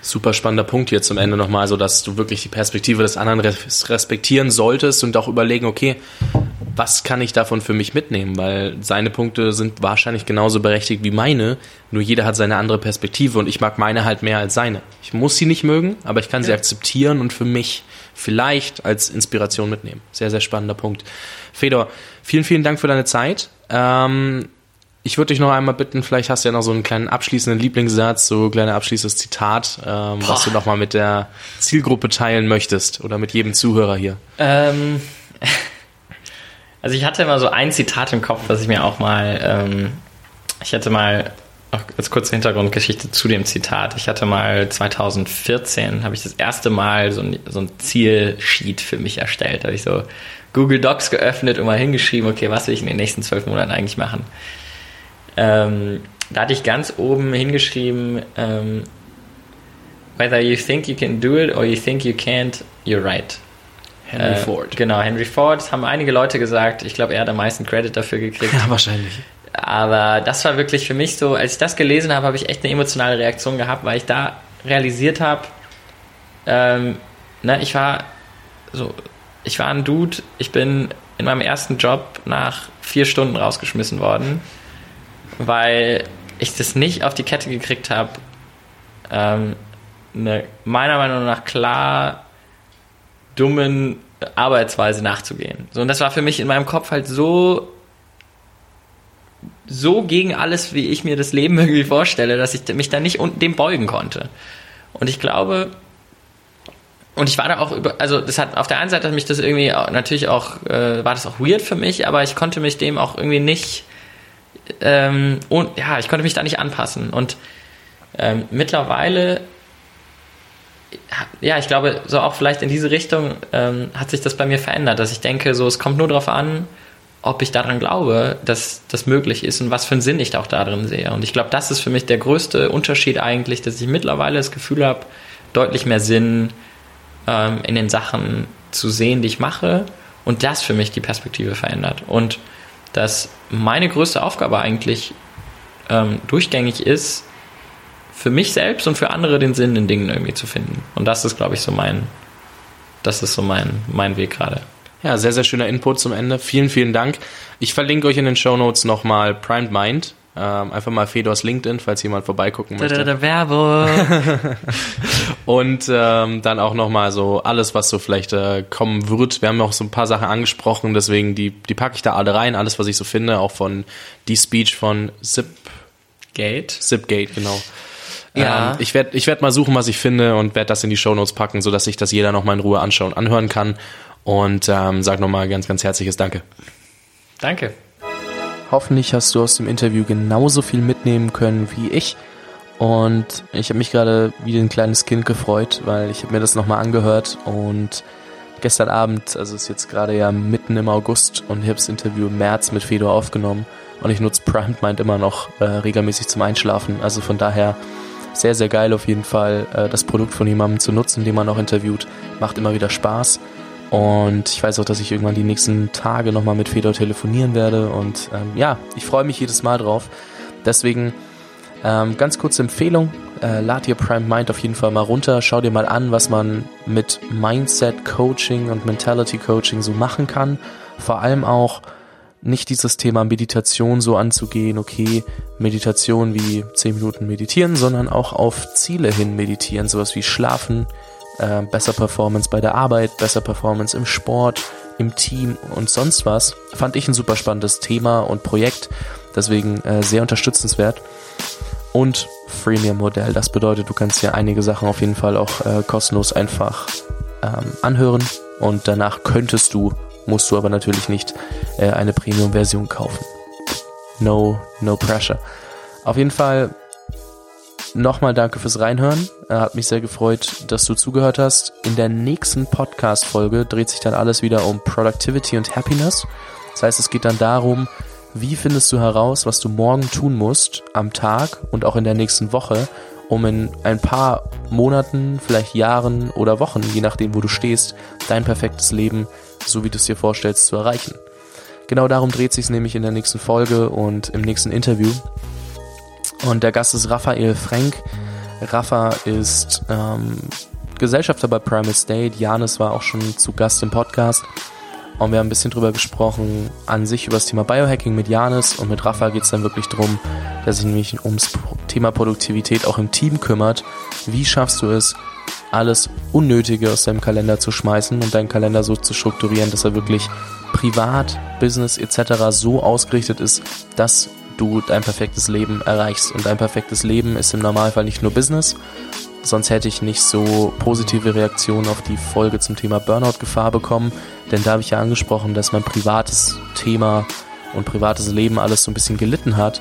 Super spannender Punkt hier zum Ende nochmal, so dass du wirklich die Perspektive des anderen respektieren solltest und auch überlegen, okay, was kann ich davon für mich mitnehmen? Weil seine Punkte sind wahrscheinlich genauso berechtigt wie meine, nur jeder hat seine andere Perspektive und ich mag meine halt mehr als seine. Ich muss sie nicht mögen, aber ich kann ja. sie akzeptieren und für mich vielleicht als Inspiration mitnehmen. Sehr, sehr spannender Punkt. Fedor, vielen, vielen Dank für deine Zeit. Ähm, ich würde dich noch einmal bitten, vielleicht hast du ja noch so einen kleinen abschließenden Lieblingssatz, so ein kleines abschließendes Zitat, ähm, was du nochmal mit der Zielgruppe teilen möchtest oder mit jedem Zuhörer hier. Ähm. Also ich hatte immer so ein Zitat im Kopf, was ich mir auch mal, ähm, ich hatte mal, auch als kurze Hintergrundgeschichte zu dem Zitat. Ich hatte mal 2014, habe ich das erste Mal so ein, so ein Zielsheet für mich erstellt. Da habe ich so Google Docs geöffnet und mal hingeschrieben, okay, was will ich in den nächsten zwölf Monaten eigentlich machen? Ähm, da hatte ich ganz oben hingeschrieben, ähm, whether you think you can do it or you think you can't, you're right. Henry äh, Ford. Genau, Henry Ford. Das haben einige Leute gesagt. Ich glaube, er hat am meisten Credit dafür gekriegt. Ja, wahrscheinlich. aber das war wirklich für mich so, als ich das gelesen habe, habe ich echt eine emotionale Reaktion gehabt, weil ich da realisiert habe, ähm, ne, ich war so, ich war ein Dude, ich bin in meinem ersten Job nach vier Stunden rausgeschmissen worden, weil ich das nicht auf die Kette gekriegt habe, ähm, eine meiner Meinung nach klar dummen Arbeitsweise nachzugehen. So, und das war für mich in meinem Kopf halt so so gegen alles, wie ich mir das Leben irgendwie vorstelle, dass ich mich da nicht dem beugen konnte. Und ich glaube, und ich war da auch über, also das hat auf der einen Seite hat mich das irgendwie auch, natürlich auch, äh, war das auch weird für mich, aber ich konnte mich dem auch irgendwie nicht, ähm, und ja, ich konnte mich da nicht anpassen. Und ähm, mittlerweile, ja, ich glaube, so auch vielleicht in diese Richtung ähm, hat sich das bei mir verändert, dass ich denke, so es kommt nur darauf an, ob ich daran glaube, dass das möglich ist und was für einen Sinn ich da auch darin sehe. Und ich glaube, das ist für mich der größte Unterschied eigentlich, dass ich mittlerweile das Gefühl habe, deutlich mehr Sinn ähm, in den Sachen zu sehen, die ich mache und das für mich die Perspektive verändert. Und dass meine größte Aufgabe eigentlich ähm, durchgängig ist, für mich selbst und für andere den Sinn in Dingen irgendwie zu finden. Und das ist, glaube ich, so mein, das ist so mein, mein Weg gerade. Ja, sehr, sehr schöner Input zum Ende. Vielen, vielen Dank. Ich verlinke euch in den Show Notes nochmal Primed Mind. Ähm, einfach mal Fedors LinkedIn, falls jemand vorbeigucken möchte. Da, da, da, Werbung. und ähm, dann auch nochmal so alles, was so vielleicht äh, kommen wird. Wir haben auch so ein paar Sachen angesprochen, deswegen die, die packe ich da alle rein. Alles, was ich so finde, auch von die Speech von Zipgate. Zipgate, genau. Ja. Ähm, ich werde ich werd mal suchen, was ich finde und werde das in die Show Notes packen, sodass sich das jeder nochmal in Ruhe anschauen, anhören kann. Und ähm, sag nochmal ganz, ganz herzliches Danke. Danke. Hoffentlich hast du aus dem Interview genauso viel mitnehmen können wie ich. Und ich habe mich gerade wie ein kleines Kind gefreut, weil ich habe mir das nochmal angehört und gestern Abend, also ist jetzt gerade ja mitten im August und ich habe das Interview im März mit Fedor aufgenommen und ich nutze Primed Mind immer noch äh, regelmäßig zum Einschlafen. Also von daher sehr, sehr geil auf jeden Fall, äh, das Produkt von jemandem zu nutzen, den man auch interviewt. Macht immer wieder Spaß. Und ich weiß auch, dass ich irgendwann die nächsten Tage nochmal mit Fedor telefonieren werde. Und ähm, ja, ich freue mich jedes Mal drauf. Deswegen ähm, ganz kurze Empfehlung. Äh, lad dir Prime Mind auf jeden Fall mal runter. Schau dir mal an, was man mit Mindset Coaching und Mentality Coaching so machen kann. Vor allem auch nicht dieses Thema Meditation so anzugehen, okay, Meditation wie 10 Minuten meditieren, sondern auch auf Ziele hin meditieren, sowas wie Schlafen, äh, besser Performance bei der Arbeit, besser Performance im Sport, im Team und sonst was. Fand ich ein super spannendes Thema und Projekt, deswegen äh, sehr unterstützenswert. Und Freemium-Modell, das bedeutet, du kannst dir einige Sachen auf jeden Fall auch äh, kostenlos einfach ähm, anhören und danach könntest du, musst du aber natürlich nicht äh, eine Premium-Version kaufen. No, no pressure. Auf jeden Fall Nochmal danke fürs Reinhören. Hat mich sehr gefreut, dass du zugehört hast. In der nächsten Podcast-Folge dreht sich dann alles wieder um Productivity und Happiness. Das heißt, es geht dann darum, wie findest du heraus, was du morgen tun musst am Tag und auch in der nächsten Woche, um in ein paar Monaten, vielleicht Jahren oder Wochen, je nachdem, wo du stehst, dein perfektes Leben, so wie du es dir vorstellst, zu erreichen. Genau darum dreht sich es nämlich in der nächsten Folge und im nächsten Interview. Und der Gast ist Raphael Frank. Rafa ist ähm, Gesellschafter bei Primal State. Janis war auch schon zu Gast im Podcast. Und wir haben ein bisschen drüber gesprochen, an sich über das Thema Biohacking mit Janis. Und mit Rafa geht es dann wirklich darum, dass sich nämlich ums Thema Produktivität auch im Team kümmert. Wie schaffst du es, alles Unnötige aus deinem Kalender zu schmeißen und deinen Kalender so zu strukturieren, dass er wirklich privat, Business etc. so ausgerichtet ist, dass du dein perfektes Leben erreichst. Und dein perfektes Leben ist im Normalfall nicht nur Business, sonst hätte ich nicht so positive Reaktionen auf die Folge zum Thema Burnout-Gefahr bekommen. Denn da habe ich ja angesprochen, dass mein privates Thema und privates Leben alles so ein bisschen gelitten hat.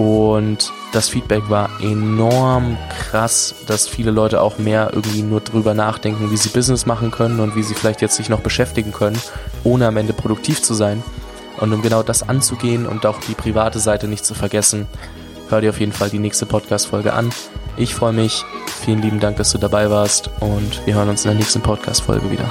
Und das Feedback war enorm krass, dass viele Leute auch mehr irgendwie nur drüber nachdenken, wie sie Business machen können und wie sie vielleicht jetzt sich noch beschäftigen können, ohne am Ende produktiv zu sein. Und um genau das anzugehen und auch die private Seite nicht zu vergessen, hör dir auf jeden Fall die nächste Podcast-Folge an. Ich freue mich. Vielen lieben Dank, dass du dabei warst und wir hören uns in der nächsten Podcast-Folge wieder.